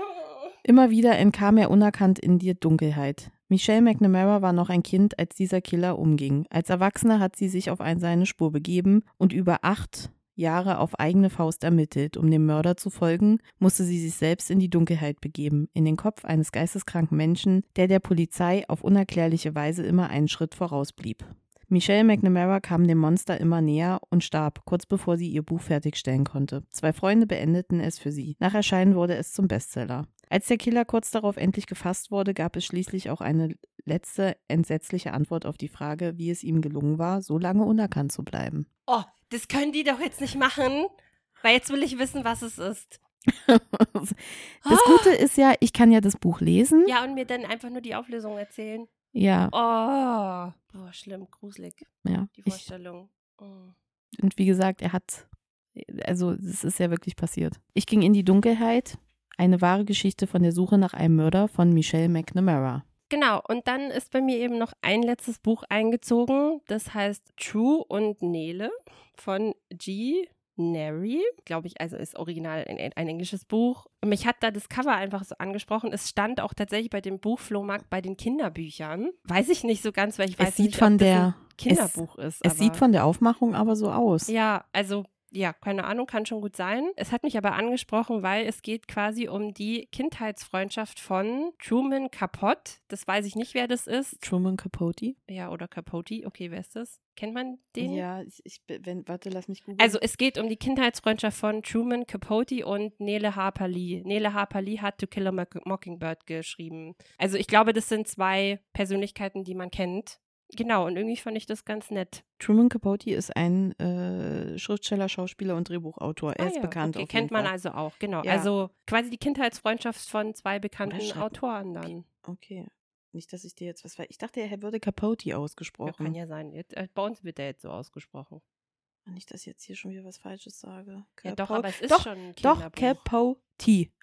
Immer wieder entkam er unerkannt in die Dunkelheit. Michelle McNamara war noch ein Kind, als dieser Killer umging. Als Erwachsene hat sie sich auf eine seine Spur begeben und über acht Jahre auf eigene Faust ermittelt. Um dem Mörder zu folgen, musste sie sich selbst in die Dunkelheit begeben, in den Kopf eines geisteskranken Menschen, der der Polizei auf unerklärliche Weise immer einen Schritt voraus blieb. Michelle McNamara kam dem Monster immer näher und starb, kurz bevor sie ihr Buch fertigstellen konnte. Zwei Freunde beendeten es für sie. Nach Erscheinen wurde es zum Bestseller. Als der Killer kurz darauf endlich gefasst wurde, gab es schließlich auch eine letzte entsetzliche Antwort auf die Frage, wie es ihm gelungen war, so lange unerkannt zu bleiben. Oh, das können die doch jetzt nicht machen, weil jetzt will ich wissen, was es ist. das. Gute ist ja, ich kann ja das Buch lesen. Ja, und mir dann einfach nur die Auflösung erzählen. Ja. Oh, boah, schlimm, gruselig. Ja. Die Vorstellung. Ich, oh. Und wie gesagt, er hat, also es ist ja wirklich passiert. Ich ging in die Dunkelheit eine wahre Geschichte von der Suche nach einem Mörder von Michelle McNamara. Genau, und dann ist bei mir eben noch ein letztes Buch eingezogen, das heißt True und Nele von G. Neri, glaube ich, also ist original ein, ein, englisches Buch. Mich hat da das Cover einfach so angesprochen. Es stand auch tatsächlich bei dem Buchflohmarkt bei den Kinderbüchern. Weiß ich nicht so ganz, weil ich weiß es sieht nicht, von ob der, das ein Kinderbuch es, ist. Es sieht von der Aufmachung aber so aus. Ja, also ja, keine Ahnung, kann schon gut sein. Es hat mich aber angesprochen, weil es geht quasi um die Kindheitsfreundschaft von Truman Capote. Das weiß ich nicht, wer das ist. Truman Capote? Ja, oder Capote. Okay, wer ist das? Kennt man den? Ja, ich, ich wenn, warte, lass mich googeln. Also es geht um die Kindheitsfreundschaft von Truman Capote und Nele Harper Lee. Nele Harper Lee hat To Kill a Mockingbird geschrieben. Also ich glaube, das sind zwei Persönlichkeiten, die man kennt. Genau, und irgendwie fand ich das ganz nett. Truman Capote ist ein äh, Schriftsteller, Schauspieler und Drehbuchautor. Er Ah ist ja, bekannt. Okay, kennt man Fall. also auch, genau. Ja. Also quasi die Kindheitsfreundschaft von zwei bekannten Autoren dann. Okay. Nicht, dass ich dir jetzt was weiß. Ich dachte, er würde Capote Ja, ausgesprochen. kann ja sein. Jetzt, äh, bei uns wird der jetzt so ausgesprochen. Nicht, dass ich jetzt hier schon wieder was Falsches sage. Ja, doch, aber es ist doch, schon ein Doch. Capote.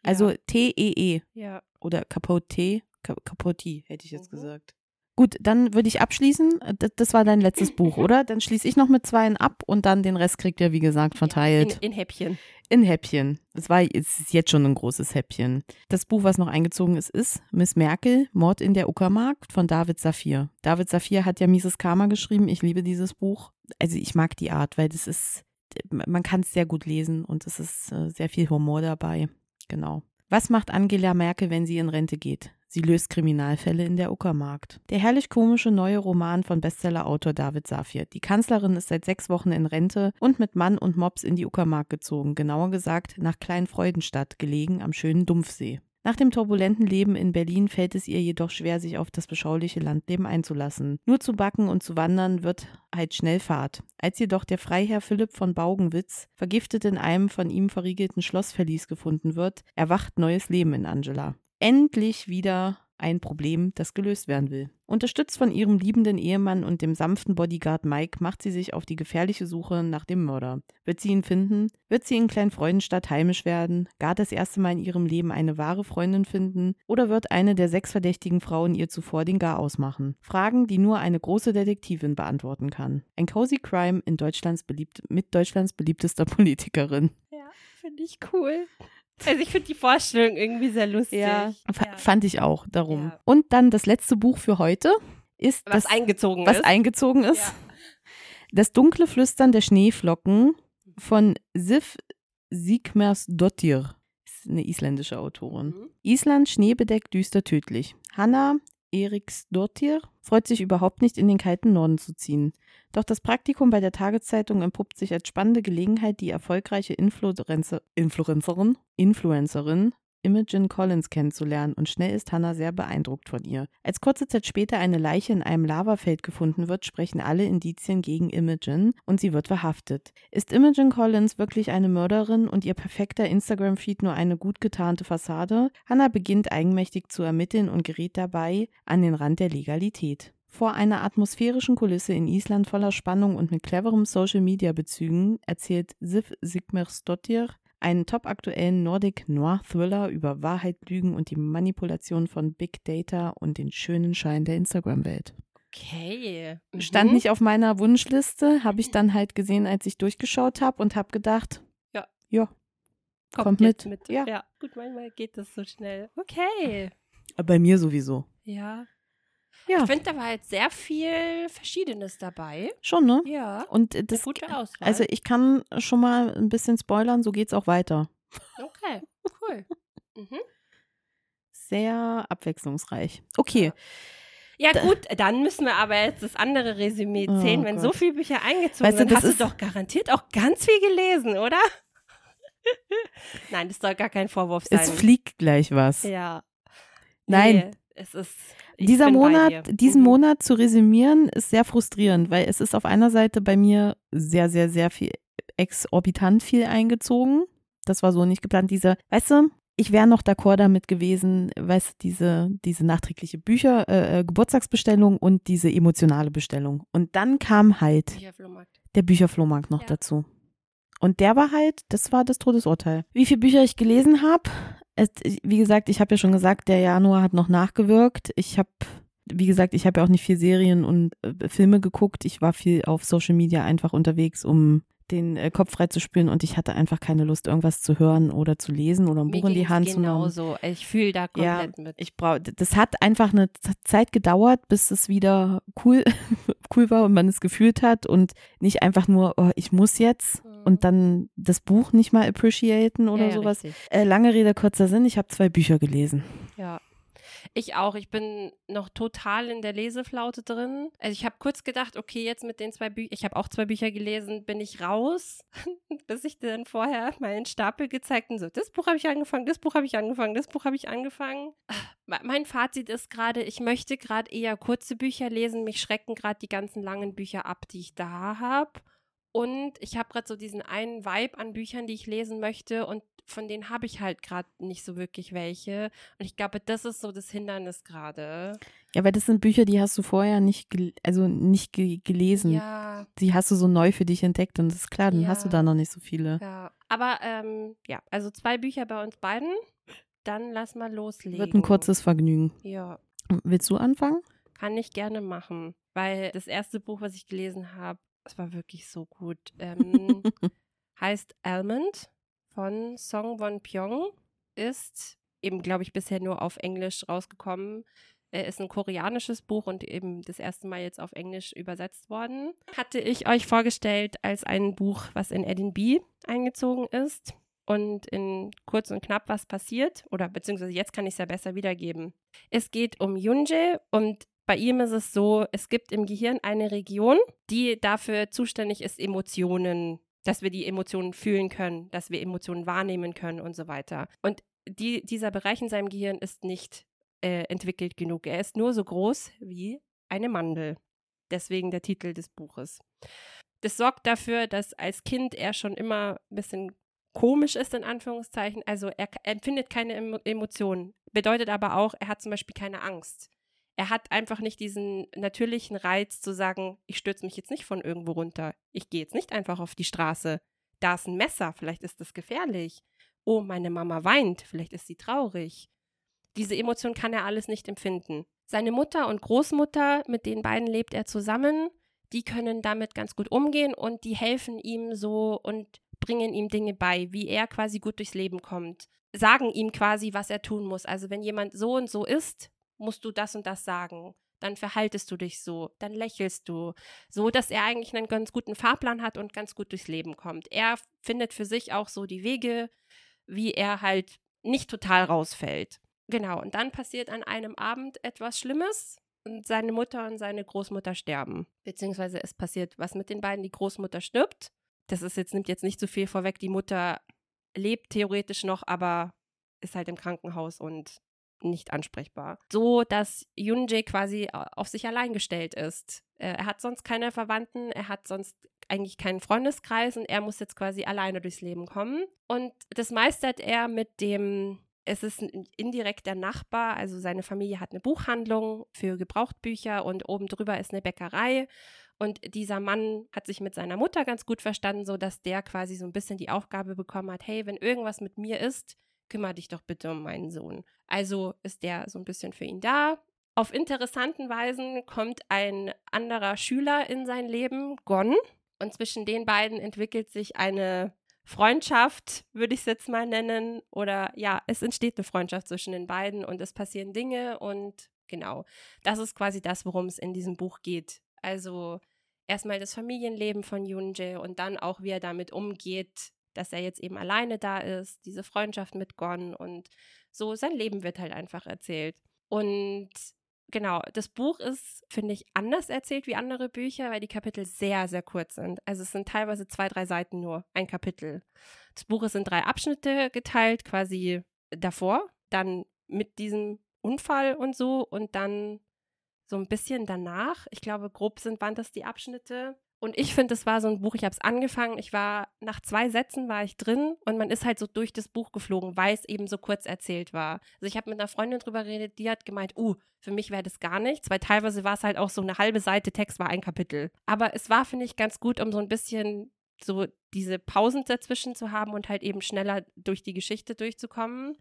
Also T-E-E. Ja. Oder Capote. Ca- Capote, hätte ich jetzt Mhm. gesagt. Gut, dann würde ich abschließen. Das, war dein letztes Buch, oder? Dann schließe ich noch mit zweien ab und dann den Rest kriegt ihr, wie gesagt, verteilt. In, in Häppchen. In Häppchen. Es war es ist jetzt schon ein großes Häppchen. Das Buch, was noch eingezogen ist, ist Miss Merkel, Mord in der Uckermark von David Safir. David Safir hat ja Mises Karma geschrieben. Ich liebe dieses Buch. Also ich mag die Art, weil das ist, man kann es sehr gut lesen und es ist äh, sehr viel Humor dabei. Genau. Was macht Angela Merkel, wenn sie in Rente geht? Sie löst Kriminalfälle in der Uckermark. Der herrlich komische neue Roman von Bestsellerautor David Safir. Die Kanzlerin ist seit sechs Wochen in Rente und mit Mann und Mops in die Uckermark gezogen, genauer gesagt nach Kleinfreudenstadt, gelegen am schönen Dumpfsee. Nach dem turbulenten Leben in Berlin fällt es ihr jedoch schwer, sich auf das beschauliche Landleben einzulassen. Nur zu backen und zu wandern wird halt schnell Fahrt. Als jedoch der Freiherr Philipp von Baugenwitz vergiftet in einem von ihm verriegelten Schlossverlies gefunden wird, erwacht neues Leben in Angela. Endlich wieder ein Problem, das gelöst werden will. Unterstützt von ihrem liebenden Ehemann und dem sanften Bodyguard Mike macht sie sich auf die gefährliche Suche nach dem Mörder. Wird sie ihn finden? Wird sie in Kleinfreudenstadt heimisch werden? Gar das erste Mal in ihrem Leben eine wahre Freundin finden? Oder wird eine der sechs verdächtigen Frauen ihr zuvor den Gar ausmachen? Fragen, die nur eine große Detektivin beantworten kann. Ein Cozy Crime in Deutschlands beliebt, mit Deutschlands beliebtester Politikerin. Ja, finde ich cool. Also ich finde die Vorstellung irgendwie sehr lustig. F Fand ich auch, darum. Ja. Und dann das letzte Buch für heute ist Was das, eingezogen was ist. eingezogen ist. Ja. Das dunkle Flüstern der Schneeflocken von Sif Sigmarsdottir. Ist eine isländische Autorin. Mhm. Island schneebedeckt, düster, tödlich. Hanna Eriksdottir freut sich überhaupt nicht, in den kalten Norden zu ziehen. Doch das Praktikum bei der Tageszeitung entpuppt sich als spannende Gelegenheit, die erfolgreiche Influencer, Influencerin, Influencerin Imogen Collins kennenzulernen und schnell ist Hannah sehr beeindruckt von ihr. Als kurze Zeit später eine Leiche in einem Lavafeld gefunden wird, sprechen alle Indizien gegen Imogen und sie wird verhaftet. Ist Imogen Collins wirklich eine Mörderin und ihr perfekter Instagram-Feed nur eine gut getarnte Fassade? Hannah beginnt eigenmächtig zu ermitteln und gerät dabei an den Rand der Legalität. Vor einer atmosphärischen Kulisse in Island voller Spannung und mit cleverem Social-Media-Bezügen erzählt Sif Sigmarsdottir einen topaktuellen Nordic Noir Thriller über Wahrheit, Lügen und die Manipulation von Big Data und den schönen Schein der Instagram-Welt. Okay. Mhm. Stand nicht auf meiner Wunschliste, habe ich dann halt gesehen, als ich durchgeschaut habe und habe gedacht, Ja. ja, Kommt, kommt mit. mit. Ja. ja. Gut, manchmal geht das so schnell. Okay. bei mir sowieso. Ja. Ja, Ich finde, da war jetzt sehr viel Verschiedenes dabei. schon, ne? Ja. Und äh, Eine das, gute Auswahl. also ich kann schon mal ein bisschen spoilern, so geht's auch weiter. okay, cool. Mhm. Sehr abwechslungsreich. Okay, Ja, Da- gut, dann müssen wir aber jetzt das andere Resümee Oh zählen. Wenn so Gott. viele Bücher eingezogen Weißt du, sind, das hast du doch garantiert auch ganz viel gelesen, oder? Nein, das soll gar kein Vorwurf sein. es fliegt gleich was. Ja. Nein. Nee, es ist. Ich Dieser Monat, diesen Mhm. Monat zu resümieren, ist sehr frustrierend, weil es ist auf einer Seite bei mir sehr, sehr, sehr viel, exorbitant viel eingezogen. Das war so nicht geplant. Diese, weißt du, ich wäre noch d'accord damit gewesen, weißt du, diese, diese nachträgliche Bücher, äh, äh, Geburtstagsbestellung und diese emotionale Bestellung. Und dann kam halt Hier, Flohmarkt. der Bücherflohmarkt noch Ja. dazu. Und der war halt, das war das Todesurteil. Wie viele Bücher ich gelesen habe, wie gesagt, ich habe ja schon gesagt, der Januar hat noch nachgewirkt. Ich habe, wie gesagt, ich habe ja auch nicht viel Serien und äh, Filme geguckt. Ich war viel auf Social Media einfach unterwegs, um den äh, Kopf frei zu spüren und ich hatte einfach keine Lust, irgendwas zu hören oder zu lesen oder ein Mir Buch in die Hand zu nehmen. genauso. Ich fühle da Ja, komplett mit. Ich brauche, das hat einfach eine Zeit gedauert, bis es wieder cool, cool war und man es gefühlt hat und nicht einfach nur, oh, ich muss jetzt Mhm. und dann das Buch nicht mal appreciaten oder ja, ja, sowas. Äh, lange Rede, kurzer Sinn, ich habe zwei Bücher gelesen. Ja. Ich auch. Ich bin noch total in der Leseflaute drin. Also ich habe kurz gedacht, okay, jetzt mit den zwei Büchern, ich habe auch zwei Bücher gelesen, bin ich raus, bis ich dann vorher meinen Stapel gezeigt und so, das Buch habe ich angefangen, das Buch habe ich angefangen, das Buch habe ich angefangen. Mein Fazit ist gerade, ich möchte gerade eher kurze Bücher lesen. Mich schrecken gerade die ganzen langen Bücher ab, die ich da habe. Und ich habe gerade so diesen einen Vibe an Büchern, die ich lesen möchte. Und von denen habe ich halt gerade nicht so wirklich welche. Und ich glaube, das ist so das Hindernis gerade. Ja, weil das sind Bücher, die hast du vorher nicht, also nicht ge gelesen. Ja. Die hast du so neu für dich entdeckt und das ist klar, dann Ja. hast du da noch nicht so viele. Ja. Aber ähm, ja, also zwei Bücher bei uns beiden. Dann lass mal loslegen. Wird ein kurzes Vergnügen. Ja, Willst du anfangen? kann ich gerne machen. Weil das erste Buch, was ich gelesen habe, es war wirklich so gut. Ähm, heißt Almond von Song Won Pyong. Ist eben, glaube ich, bisher nur auf Englisch rausgekommen. Äh, Ist ein koreanisches Buch und eben das erste Mal jetzt auf Englisch übersetzt worden. Hatte ich euch vorgestellt als ein Buch, was in Edinburgh eingezogen ist. Und in kurz und knapp was passiert, oder beziehungsweise jetzt kann ich es ja besser wiedergeben. Es geht um Yunje und bei ihm ist es so, es gibt im Gehirn eine Region, die dafür zuständig ist, Emotionen, dass wir die Emotionen fühlen können, dass wir Emotionen wahrnehmen können und so weiter. Und die, dieser Bereich in seinem Gehirn ist nicht äh, entwickelt genug. Er ist nur so groß wie eine Mandel. Deswegen der Titel des Buches. Das sorgt dafür, dass als Kind er schon immer ein bisschen komisch ist, in Anführungszeichen. Also er k- empfindet keine Emo Emotionen. Bedeutet aber auch, er hat zum Beispiel keine Angst. Er hat einfach nicht diesen natürlichen Reiz zu sagen, ich stürze mich jetzt nicht von irgendwo runter. Ich gehe jetzt nicht einfach auf die Straße. Da ist ein Messer, vielleicht ist das gefährlich. Oh, meine Mama weint, vielleicht ist sie traurig. Diese Emotion kann er alles nicht empfinden. Seine Mutter und Großmutter, mit den beiden lebt er zusammen, die können damit ganz gut umgehen und die helfen ihm so und bringen ihm Dinge bei, wie er quasi gut durchs Leben kommt. Sagen ihm quasi, was er tun muss. Also wenn jemand so und so ist, musst du das und das sagen. Dann verhaltest du dich so, dann lächelst du, so dass er eigentlich einen ganz guten Fahrplan hat und ganz gut durchs Leben kommt. Er findet für sich auch so die Wege, wie er halt nicht total rausfällt. Genau, und dann passiert an einem Abend etwas Schlimmes und seine Mutter und seine Großmutter sterben. Beziehungsweise es passiert was mit den beiden, die Großmutter stirbt. Das ist jetzt, nimmt jetzt nicht so viel vorweg. Die Mutter lebt theoretisch noch, aber ist halt im Krankenhaus und nicht ansprechbar. So, dass Yunjae quasi auf sich allein gestellt ist. Äh, Er hat sonst keine Verwandten, er hat sonst eigentlich keinen Freundeskreis und er muss jetzt quasi alleine durchs Leben kommen. Und das meistert er mit dem, es ist ein indirekter Nachbar, also seine Familie hat eine Buchhandlung für Gebrauchtbücher und oben drüber ist eine Bäckerei. Und dieser Mann hat sich mit seiner Mutter ganz gut verstanden, sodass der quasi so ein bisschen die Aufgabe bekommen hat, hey, wenn irgendwas mit mir ist, kümmere dich doch bitte um meinen Sohn. Also ist der so ein bisschen für ihn da. Auf interessanten Weisen kommt ein anderer Schüler in sein Leben, Gon. Und zwischen den beiden entwickelt sich eine Freundschaft, würde ich es jetzt mal nennen. Oder ja, es entsteht eine Freundschaft zwischen den beiden und es passieren Dinge und genau, das ist quasi das, worum es in diesem Buch geht. Also erstmal das Familienleben von Yunje und dann auch, wie er damit umgeht, dass er jetzt eben alleine da ist, diese Freundschaft mit Gon und so sein Leben wird halt einfach erzählt. Und genau, das Buch ist, finde ich, anders erzählt wie andere Bücher, weil die Kapitel sehr, sehr kurz sind. Also es sind teilweise zwei, drei Seiten nur, ein Kapitel. Das Buch ist in drei Abschnitte geteilt, quasi davor, dann mit diesem Unfall und so und dann so ein bisschen danach. Ich glaube, grob sind, waren das die Abschnitte. Und ich finde, es war so ein Buch, ich habe es angefangen, ich war, nach zwei Sätzen war ich drin und man ist halt so durch das Buch geflogen, weil es eben so kurz erzählt war. Also ich habe mit einer Freundin drüber geredet, die hat gemeint, uh, für mich wäre das gar nichts, weil teilweise war es halt auch so eine halbe Seite Text war ein Kapitel. Aber es war, finde ich, ganz gut, um so ein bisschen so diese Pausen dazwischen zu haben und halt eben schneller durch die Geschichte durchzukommen.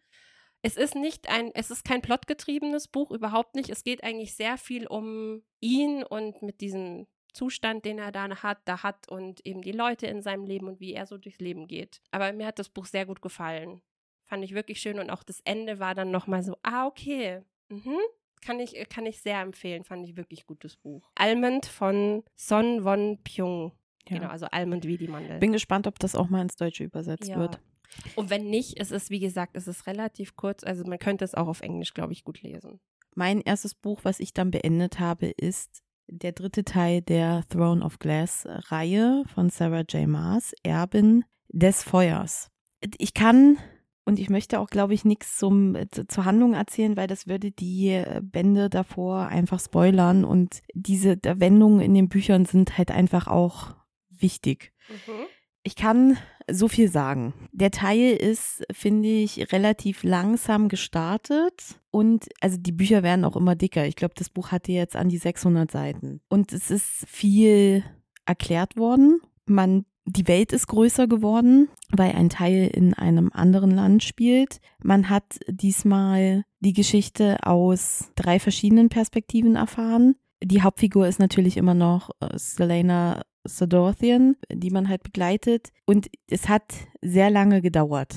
Es ist nicht ein, es ist kein plotgetriebenes Buch, überhaupt nicht. Es geht eigentlich sehr viel um ihn und mit diesem Zustand, den er da hat, da hat und eben die Leute in seinem Leben und wie er so durchs Leben geht. Aber mir hat das Buch sehr gut gefallen. Fand ich wirklich schön und auch das Ende war dann nochmal so, ah, okay. Mhm. Kann ich, kann ich sehr empfehlen, fand ich wirklich gutes Buch. Almond von Son Won Pyong. Ja. Genau, also Almond wie die Mandel. Bin gespannt, ob das auch mal ins Deutsche übersetzt Ja. wird. Und wenn nicht, es ist, wie gesagt, es ist relativ kurz. Also man könnte es auch auf Englisch, glaube ich, gut lesen. mein erstes Buch, was ich dann beendet habe, ist der dritte Teil der Throne of Glass Reihe von Sarah J. Maas, Erbin des Feuers. Ich kann und ich möchte auch, glaube ich, nichts zum, zur Handlung erzählen, weil das würde die Bände davor einfach spoilern. Und diese Wendungen in den Büchern sind halt einfach auch wichtig. Mhm. Ich kann so viel sagen. Der Teil ist, finde ich, relativ langsam gestartet und also die Bücher werden auch immer dicker. Ich glaube, das Buch hatte jetzt an die 600 Seiten und es ist viel erklärt worden. Man die Welt ist größer geworden, weil ein Teil in einem anderen Land spielt. Man hat diesmal die Geschichte aus drei verschiedenen Perspektiven erfahren. Die Hauptfigur ist natürlich immer noch äh, Selena Sodorthian, die man halt begleitet. Und es hat sehr lange gedauert,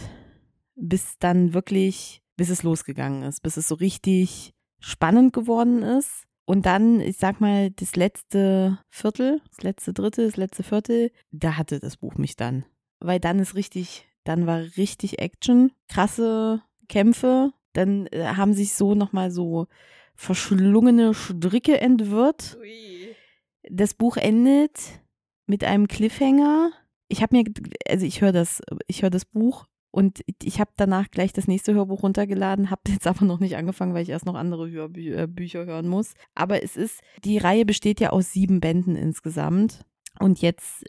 bis dann wirklich, bis es losgegangen ist, bis es so richtig spannend geworden ist. Und dann, ich sag mal, das letzte Viertel, das letzte Drittel, das letzte Viertel, da hatte das Buch mich dann. Weil dann ist richtig, dann war richtig Action, krasse Kämpfe. Dann äh, haben sich so nochmal so verschlungene Stricke entwirrt. Ui. Das Buch endet mit einem Cliffhanger. Ich habe mir, also ich höre das, ich höre das Buch und ich habe danach gleich das nächste Hörbuch runtergeladen, habe jetzt aber noch nicht angefangen, weil ich erst noch andere Hörbücher äh, hören muss. Aber es ist, die Reihe besteht ja aus sieben Bänden insgesamt. Und jetzt,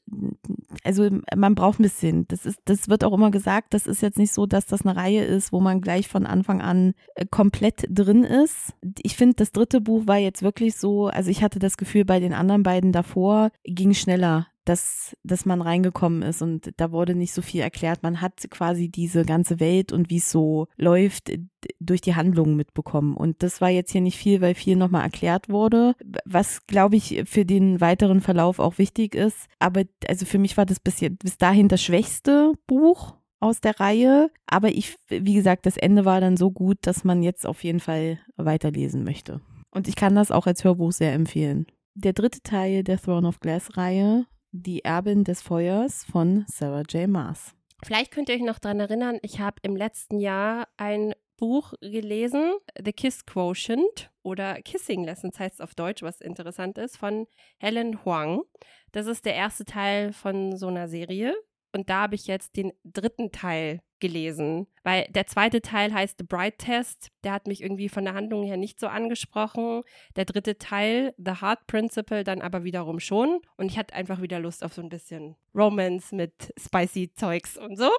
also man braucht ein bisschen. Das ist, das wird auch immer gesagt. Das ist jetzt nicht so, dass das eine Reihe ist, wo man gleich von Anfang an äh, komplett drin ist. Ich finde, das dritte Buch war jetzt wirklich so, also ich hatte das Gefühl, bei den anderen beiden davor ging schneller dass, dass man reingekommen ist und da wurde nicht so viel erklärt. Man hat quasi diese ganze Welt und wie es so läuft durch die Handlungen mitbekommen. Und das war jetzt hier nicht viel, weil viel nochmal erklärt wurde, was glaube ich für den weiteren Verlauf auch wichtig ist. Aber also für mich war das bis, bis dahin das schwächste Buch aus der Reihe. Aber ich, wie gesagt, das Ende war dann so gut, dass man jetzt auf jeden Fall weiterlesen möchte. Und ich kann das auch als Hörbuch sehr empfehlen. Der dritte Teil der Throne of Glass Reihe die Erbin des Feuers von Sarah J. Maas. Vielleicht könnt ihr euch noch daran erinnern, ich habe im letzten Jahr ein Buch gelesen, The Kiss Quotient oder Kissing Lessons heißt es auf Deutsch, was interessant ist, von Helen Huang. Das ist der erste Teil von so einer Serie. Und da habe ich jetzt den dritten Teil gelesen, weil der zweite Teil heißt The Bright Test. Der hat mich irgendwie von der Handlung her nicht so angesprochen. Der dritte Teil, The Heart Principle, dann aber wiederum schon. Und ich hatte einfach wieder Lust auf so ein bisschen Romance mit spicy Zeugs und so.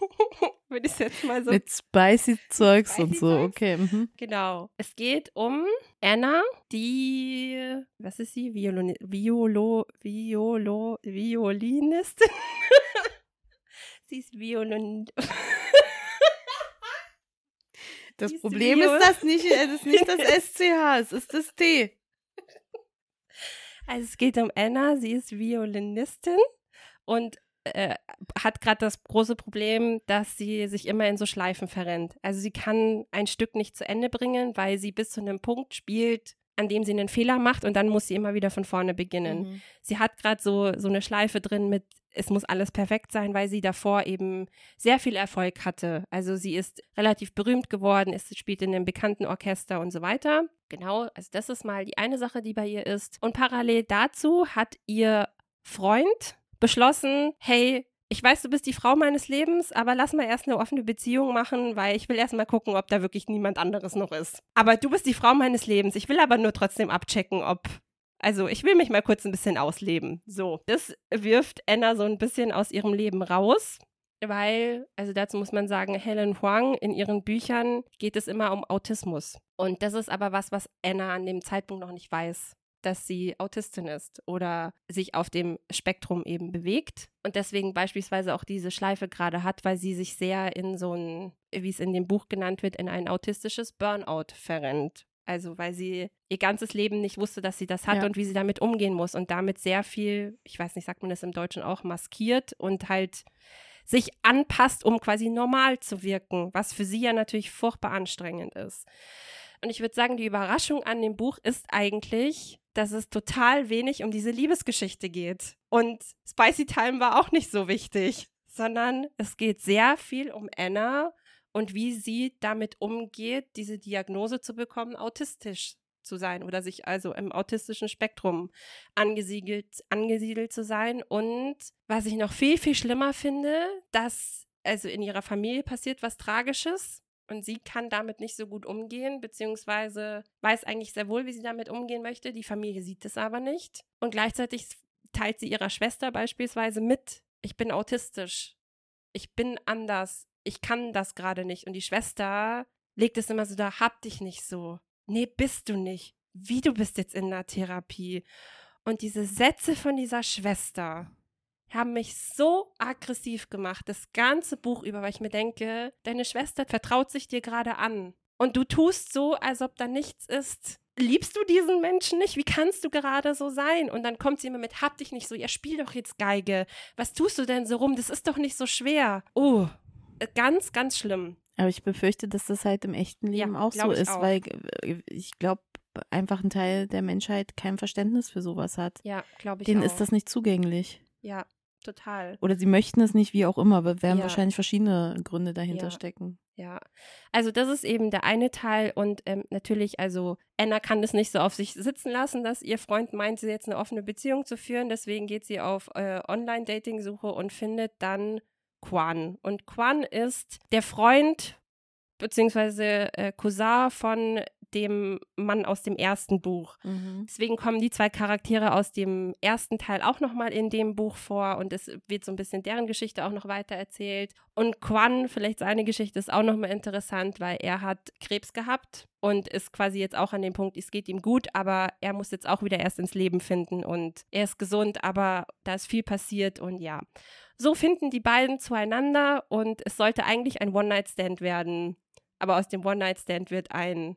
Würde ich jetzt mal so. Mit spicy Zeugs spicy und so, Zeugs. okay. Mhm. Genau. Es geht um Anna, die, was ist sie? Violon, Violo, Violo, Violinistin. sie ist Violin. Das ist Problem ist das nicht, es ist nicht das SCH, es ist das T. Also es geht um Anna, sie ist Violinistin und äh, hat gerade das große Problem, dass sie sich immer in so Schleifen verrennt. Also sie kann ein Stück nicht zu Ende bringen, weil sie bis zu einem Punkt spielt, an dem sie einen Fehler macht und dann muss sie immer wieder von vorne beginnen. Mhm. Sie hat gerade so, so eine Schleife drin mit, es muss alles perfekt sein, weil sie davor eben sehr viel Erfolg hatte. Also sie ist relativ berühmt geworden, ist, spielt in einem bekannten Orchester und so weiter. Genau, also das ist mal die eine Sache, die bei ihr ist. Und parallel dazu hat ihr Freund beschlossen, hey, ich weiß, du bist die Frau meines Lebens, aber lass mal erst eine offene Beziehung machen, weil ich will erst mal gucken, ob da wirklich niemand anderes noch ist. Aber du bist die Frau meines Lebens. Ich will aber nur trotzdem abchecken, ob also ich will mich mal kurz ein bisschen ausleben. So, das wirft Anna so ein bisschen aus ihrem Leben raus, weil, also dazu muss man sagen, Helen Huang in ihren Büchern geht es immer um Autismus. Und das ist aber was, was Anna an dem Zeitpunkt noch nicht weiß dass sie Autistin ist oder sich auf dem Spektrum eben bewegt und deswegen beispielsweise auch diese Schleife gerade hat, weil sie sich sehr in so ein, wie es in dem Buch genannt wird, in ein autistisches Burnout verrennt. Also weil sie ihr ganzes Leben nicht wusste, dass sie das hat ja. und wie sie damit umgehen muss und damit sehr viel, ich weiß nicht, sagt man das im Deutschen auch, maskiert und halt sich anpasst, um quasi normal zu wirken, was für sie ja natürlich furchtbar anstrengend ist. Und ich würde sagen, die Überraschung an dem Buch ist eigentlich, dass es total wenig um diese Liebesgeschichte geht. Und Spicy Time war auch nicht so wichtig, sondern es geht sehr viel um Anna und wie sie damit umgeht, diese Diagnose zu bekommen, autistisch zu sein oder sich also im autistischen Spektrum angesiedelt, angesiedelt zu sein. Und was ich noch viel, viel schlimmer finde, dass also in ihrer Familie passiert was Tragisches und sie kann damit nicht so gut umgehen, beziehungsweise weiß eigentlich sehr wohl, wie sie damit umgehen möchte. Die Familie sieht es aber nicht. Und gleichzeitig teilt sie ihrer Schwester beispielsweise mit, ich bin autistisch, ich bin anders, ich kann das gerade nicht. Und die Schwester legt es immer so da, hab dich nicht so. Nee, bist du nicht. Wie du bist jetzt in der Therapie. Und diese Sätze von dieser Schwester haben mich so aggressiv gemacht, das ganze Buch über, weil ich mir denke, deine Schwester vertraut sich dir gerade an. Und du tust so, als ob da nichts ist. Liebst du diesen Menschen nicht? Wie kannst du gerade so sein? Und dann kommt sie immer mit, hab dich nicht so, ja, spiel doch jetzt Geige. Was tust du denn so rum? Das ist doch nicht so schwer. Oh, äh, ganz, ganz schlimm. Aber ich befürchte, dass das halt im echten Leben Ja, auch so ist, auch. weil äh, ich glaube, einfach ein Teil der Menschheit kein Verständnis für sowas hat. Ja, glaube ich Denen auch. ist das nicht zugänglich. ja, total. Oder sie möchten es nicht, wie auch immer, aber werden Ja. wahrscheinlich verschiedene Gründe dahinter Ja. stecken. Ja, also das ist eben der eine Teil und ähm, natürlich, also Anna kann das nicht so auf sich sitzen lassen, dass ihr Freund meint, sie jetzt eine offene Beziehung zu führen. Deswegen geht sie auf äh, Online-Dating-Suche und findet dann Quan. Und Quan ist der Freund beziehungsweise äh, Cousin von dem Mann aus dem ersten Buch. Deswegen kommen die zwei Charaktere aus dem ersten Teil auch nochmal in dem Buch vor und es wird so ein bisschen deren Geschichte auch noch weiter erzählt. Und Quan, vielleicht seine Geschichte ist auch nochmal interessant, weil er hat Krebs gehabt und ist quasi jetzt auch an dem Punkt, es geht ihm gut, aber er muss jetzt auch wieder erst ins Leben finden und er ist gesund, aber da ist viel passiert und ja. So finden die beiden zueinander und es sollte eigentlich ein One-Night-Stand werden. Aber aus dem One-Night-Stand wird ein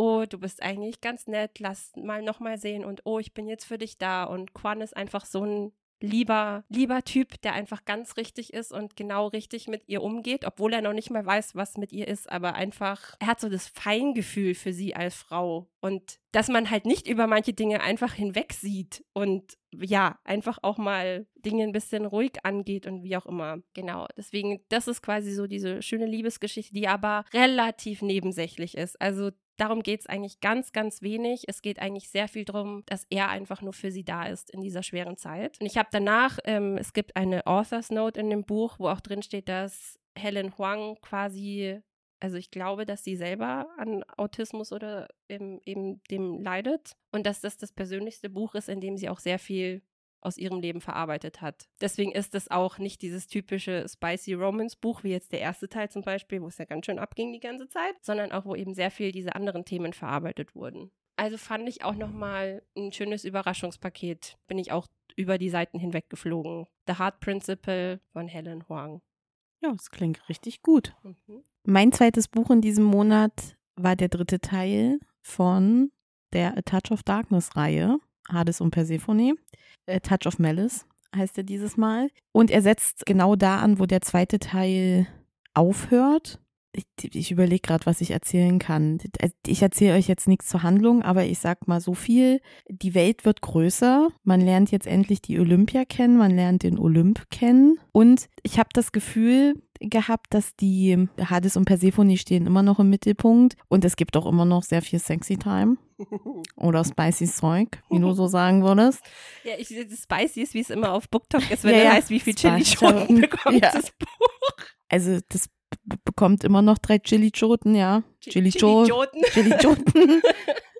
oh, du bist eigentlich ganz nett, lass mal nochmal sehen und oh, ich bin jetzt für dich da. Und Quan ist einfach so ein lieber, lieber Typ, der einfach ganz richtig ist und genau richtig mit ihr umgeht, obwohl er noch nicht mal weiß, was mit ihr ist, aber einfach, er hat so das Feingefühl für sie als Frau und dass man halt nicht über manche Dinge einfach hinweg sieht und ja, einfach auch mal Dinge ein bisschen ruhig angeht und wie auch immer. Genau, deswegen, das ist quasi so diese schöne Liebesgeschichte, die aber relativ nebensächlich ist. Also darum geht es eigentlich ganz, ganz wenig. Es geht eigentlich sehr viel darum, dass er einfach nur für sie da ist in dieser schweren Zeit. Und ich habe danach, ähm, es gibt eine Author's Note in dem Buch, wo auch drin steht, dass Helen Huang quasi, also ich glaube, dass sie selber an Autismus oder eben, eben dem leidet und dass das das persönlichste Buch ist, in dem sie auch sehr viel aus ihrem Leben verarbeitet hat. Deswegen ist es auch nicht dieses typische Spicy Romance Buch, wie jetzt der erste Teil zum Beispiel, wo es ja ganz schön abging die ganze Zeit, sondern auch, wo eben sehr viel diese anderen Themen verarbeitet wurden. Also fand ich auch nochmal ein schönes Überraschungspaket. Bin ich auch über die Seiten hinweg geflogen. The Heart Principle von Helen Huang. Ja, das klingt richtig gut. Mhm. Mein zweites Buch in diesem Monat war der dritte Teil von der A Touch of Darkness Reihe, Hades und Persephone. A Touch of Malice heißt er dieses Mal. Und er setzt genau da an, wo der zweite Teil aufhört. Ich, ich überlege gerade, was ich erzählen kann. Ich erzähle euch jetzt nichts zur Handlung, aber ich sag mal so viel. Die Welt wird größer. Man lernt jetzt endlich die Olympia kennen, man lernt den Olymp kennen. Und ich habe das Gefühl gehabt, dass die Hades und Persephone stehen immer noch im Mittelpunkt. Und es gibt auch immer noch sehr viel Sexy Time oder spicy Zeug, wie du so sagen würdest. Ja, ich das Spicy ist, wie es immer auf BookTok ist, wenn Ja, er ja. heißt, wie viel Chili Spicy. Schoten bekommt Ja. das Buch. Also das bekommt immer noch drei Chili-Choten, ja. Chili Joe. Joten. Chili-Choten.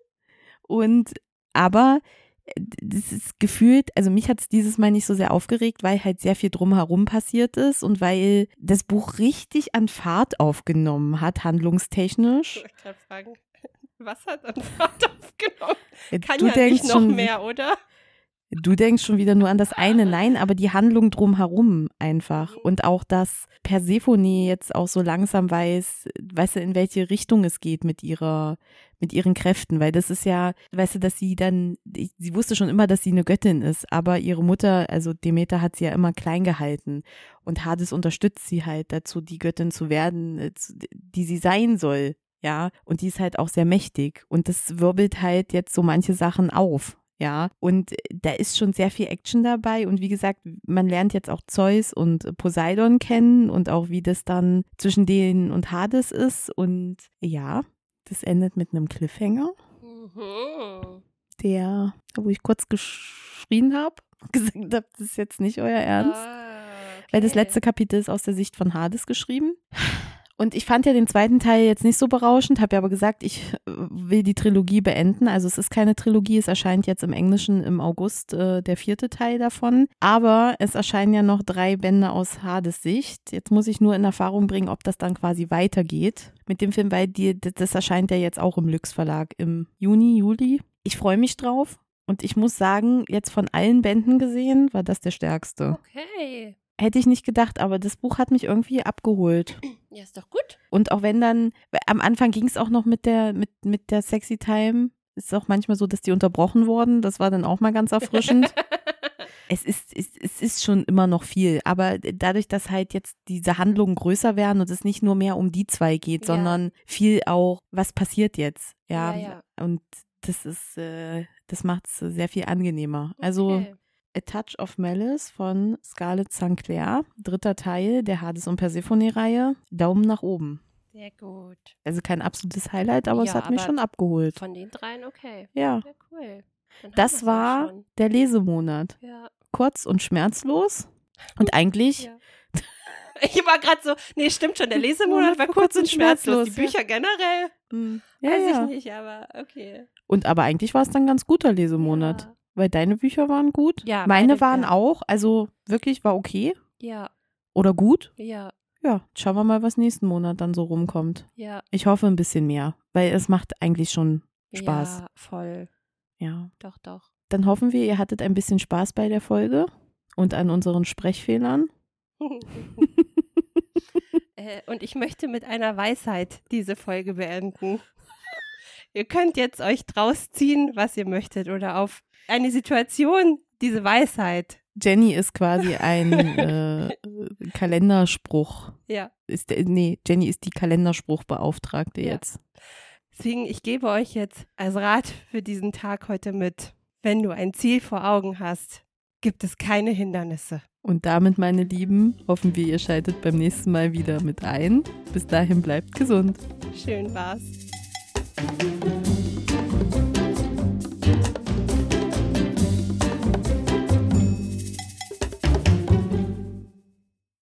Und aber äh, das ist gefühlt, also mich hat es dieses Mal nicht so sehr aufgeregt, weil halt sehr viel drumherum passiert ist und weil das Buch richtig an Fahrt aufgenommen hat, Ich handlungstechnisch. gerade fragen, was hat an Fahrt aufgenommen? Kann du ja denkst nicht noch schon, mehr, oder? Du denkst schon wieder nur an das eine, nein, aber die Handlung drumherum einfach. Und auch, dass Persephone jetzt auch so langsam weiß, weißt du, in welche Richtung es geht mit ihrer, mit ihren Kräften, weil das ist ja, weißt du, dass sie dann, sie wusste schon immer, dass sie eine Göttin ist, aber ihre Mutter, also Demeter hat sie ja immer klein gehalten und Hades unterstützt sie halt dazu, die Göttin zu werden, äh, die sie sein soll. Ja, und die ist halt auch sehr mächtig und das wirbelt halt jetzt so manche Sachen auf. Ja, und da ist schon sehr viel Action dabei. Und wie gesagt, man lernt jetzt auch Zeus und Poseidon kennen und auch wie das dann zwischen denen und Hades ist. Und ja, das endet mit einem Cliffhanger, Mhm. der, wo ich kurz geschrien habe, gesagt habe, das ist jetzt nicht euer Ernst. Ah, Weil das okay. letzte Kapitel ist aus der Sicht von Hades geschrieben. Und ich fand ja den zweiten Teil jetzt nicht so berauschend, habe ja aber gesagt, ich äh, will die Trilogie beenden. Also es ist keine Trilogie, es erscheint jetzt im Englischen im August äh, der vierte Teil davon. Aber es erscheinen ja noch drei Bände aus Hades Sicht. Jetzt muss ich nur in Erfahrung bringen, ob das dann quasi weitergeht mit dem Film, weil die, das erscheint ja jetzt auch im Lüx Verlag im Juni, Juli. Ich freue mich drauf. Und ich muss sagen, jetzt von allen Bänden gesehen, war das der stärkste. Okay. Hätte ich nicht gedacht, aber das Buch hat mich irgendwie abgeholt. Ja, ist doch gut. Und auch wenn dann, am Anfang ging es auch noch mit der, mit, mit der Sexy Time. Ist auch manchmal so, dass die unterbrochen wurden. Das war dann auch mal ganz erfrischend. es ist, es, es ist schon immer noch viel. Aber dadurch, dass halt jetzt diese Handlungen größer werden und es nicht nur mehr um die zwei geht, Ja. sondern viel auch, was passiert jetzt. Ja. Ja, ja. Und das ist, äh, das macht es sehr viel angenehmer. Also Okay. A Touch of Malice von Scarlett St. Clair, dritter Teil der Hades und Persephone-Reihe. Daumen nach oben. Sehr gut. Also kein absolutes Highlight, aber es Ja, hat mich schon abgeholt. Von den dreien, okay. Ja, Ja, cool. Dann das ja war der Lesemonat. Ja. Kurz und schmerzlos. Und eigentlich, ja. Ich war gerade so, nee, stimmt schon, der Lesemonat war kurz und schmerzlos. Die Bücher generell, hm, ja, weiß ja. ich nicht, aber okay. Und aber eigentlich war es dann ein ganz guter Lesemonat. Weil deine Bücher waren gut. Ja, Meine waren ja. auch. Also wirklich war okay. Ja, Oder gut. ja, Ja, schauen wir mal, was nächsten Monat dann so rumkommt. ja. Ich hoffe ein bisschen mehr, weil es macht eigentlich schon Spaß. Ja, voll. Ja. Doch, doch. Dann hoffen wir, ihr hattet ein bisschen Spaß bei der Folge und an unseren Sprechfehlern. äh, und ich möchte mit einer Weisheit diese Folge beenden. ihr könnt jetzt euch draus ziehen, was ihr möchtet oder auf eine Situation diese Weisheit. Jenny ist quasi ein äh, Kalenderspruch. Ja. Ist nee, Jenny ist die Kalenderspruchbeauftragte Ja. jetzt. Deswegen, ich gebe euch jetzt als Rat für diesen Tag heute mit. Wenn du ein Ziel vor Augen hast, gibt es keine Hindernisse. Und damit, meine Lieben, hoffen wir, ihr schaltet beim nächsten Mal wieder mit ein. Bis dahin bleibt gesund. Schön war's.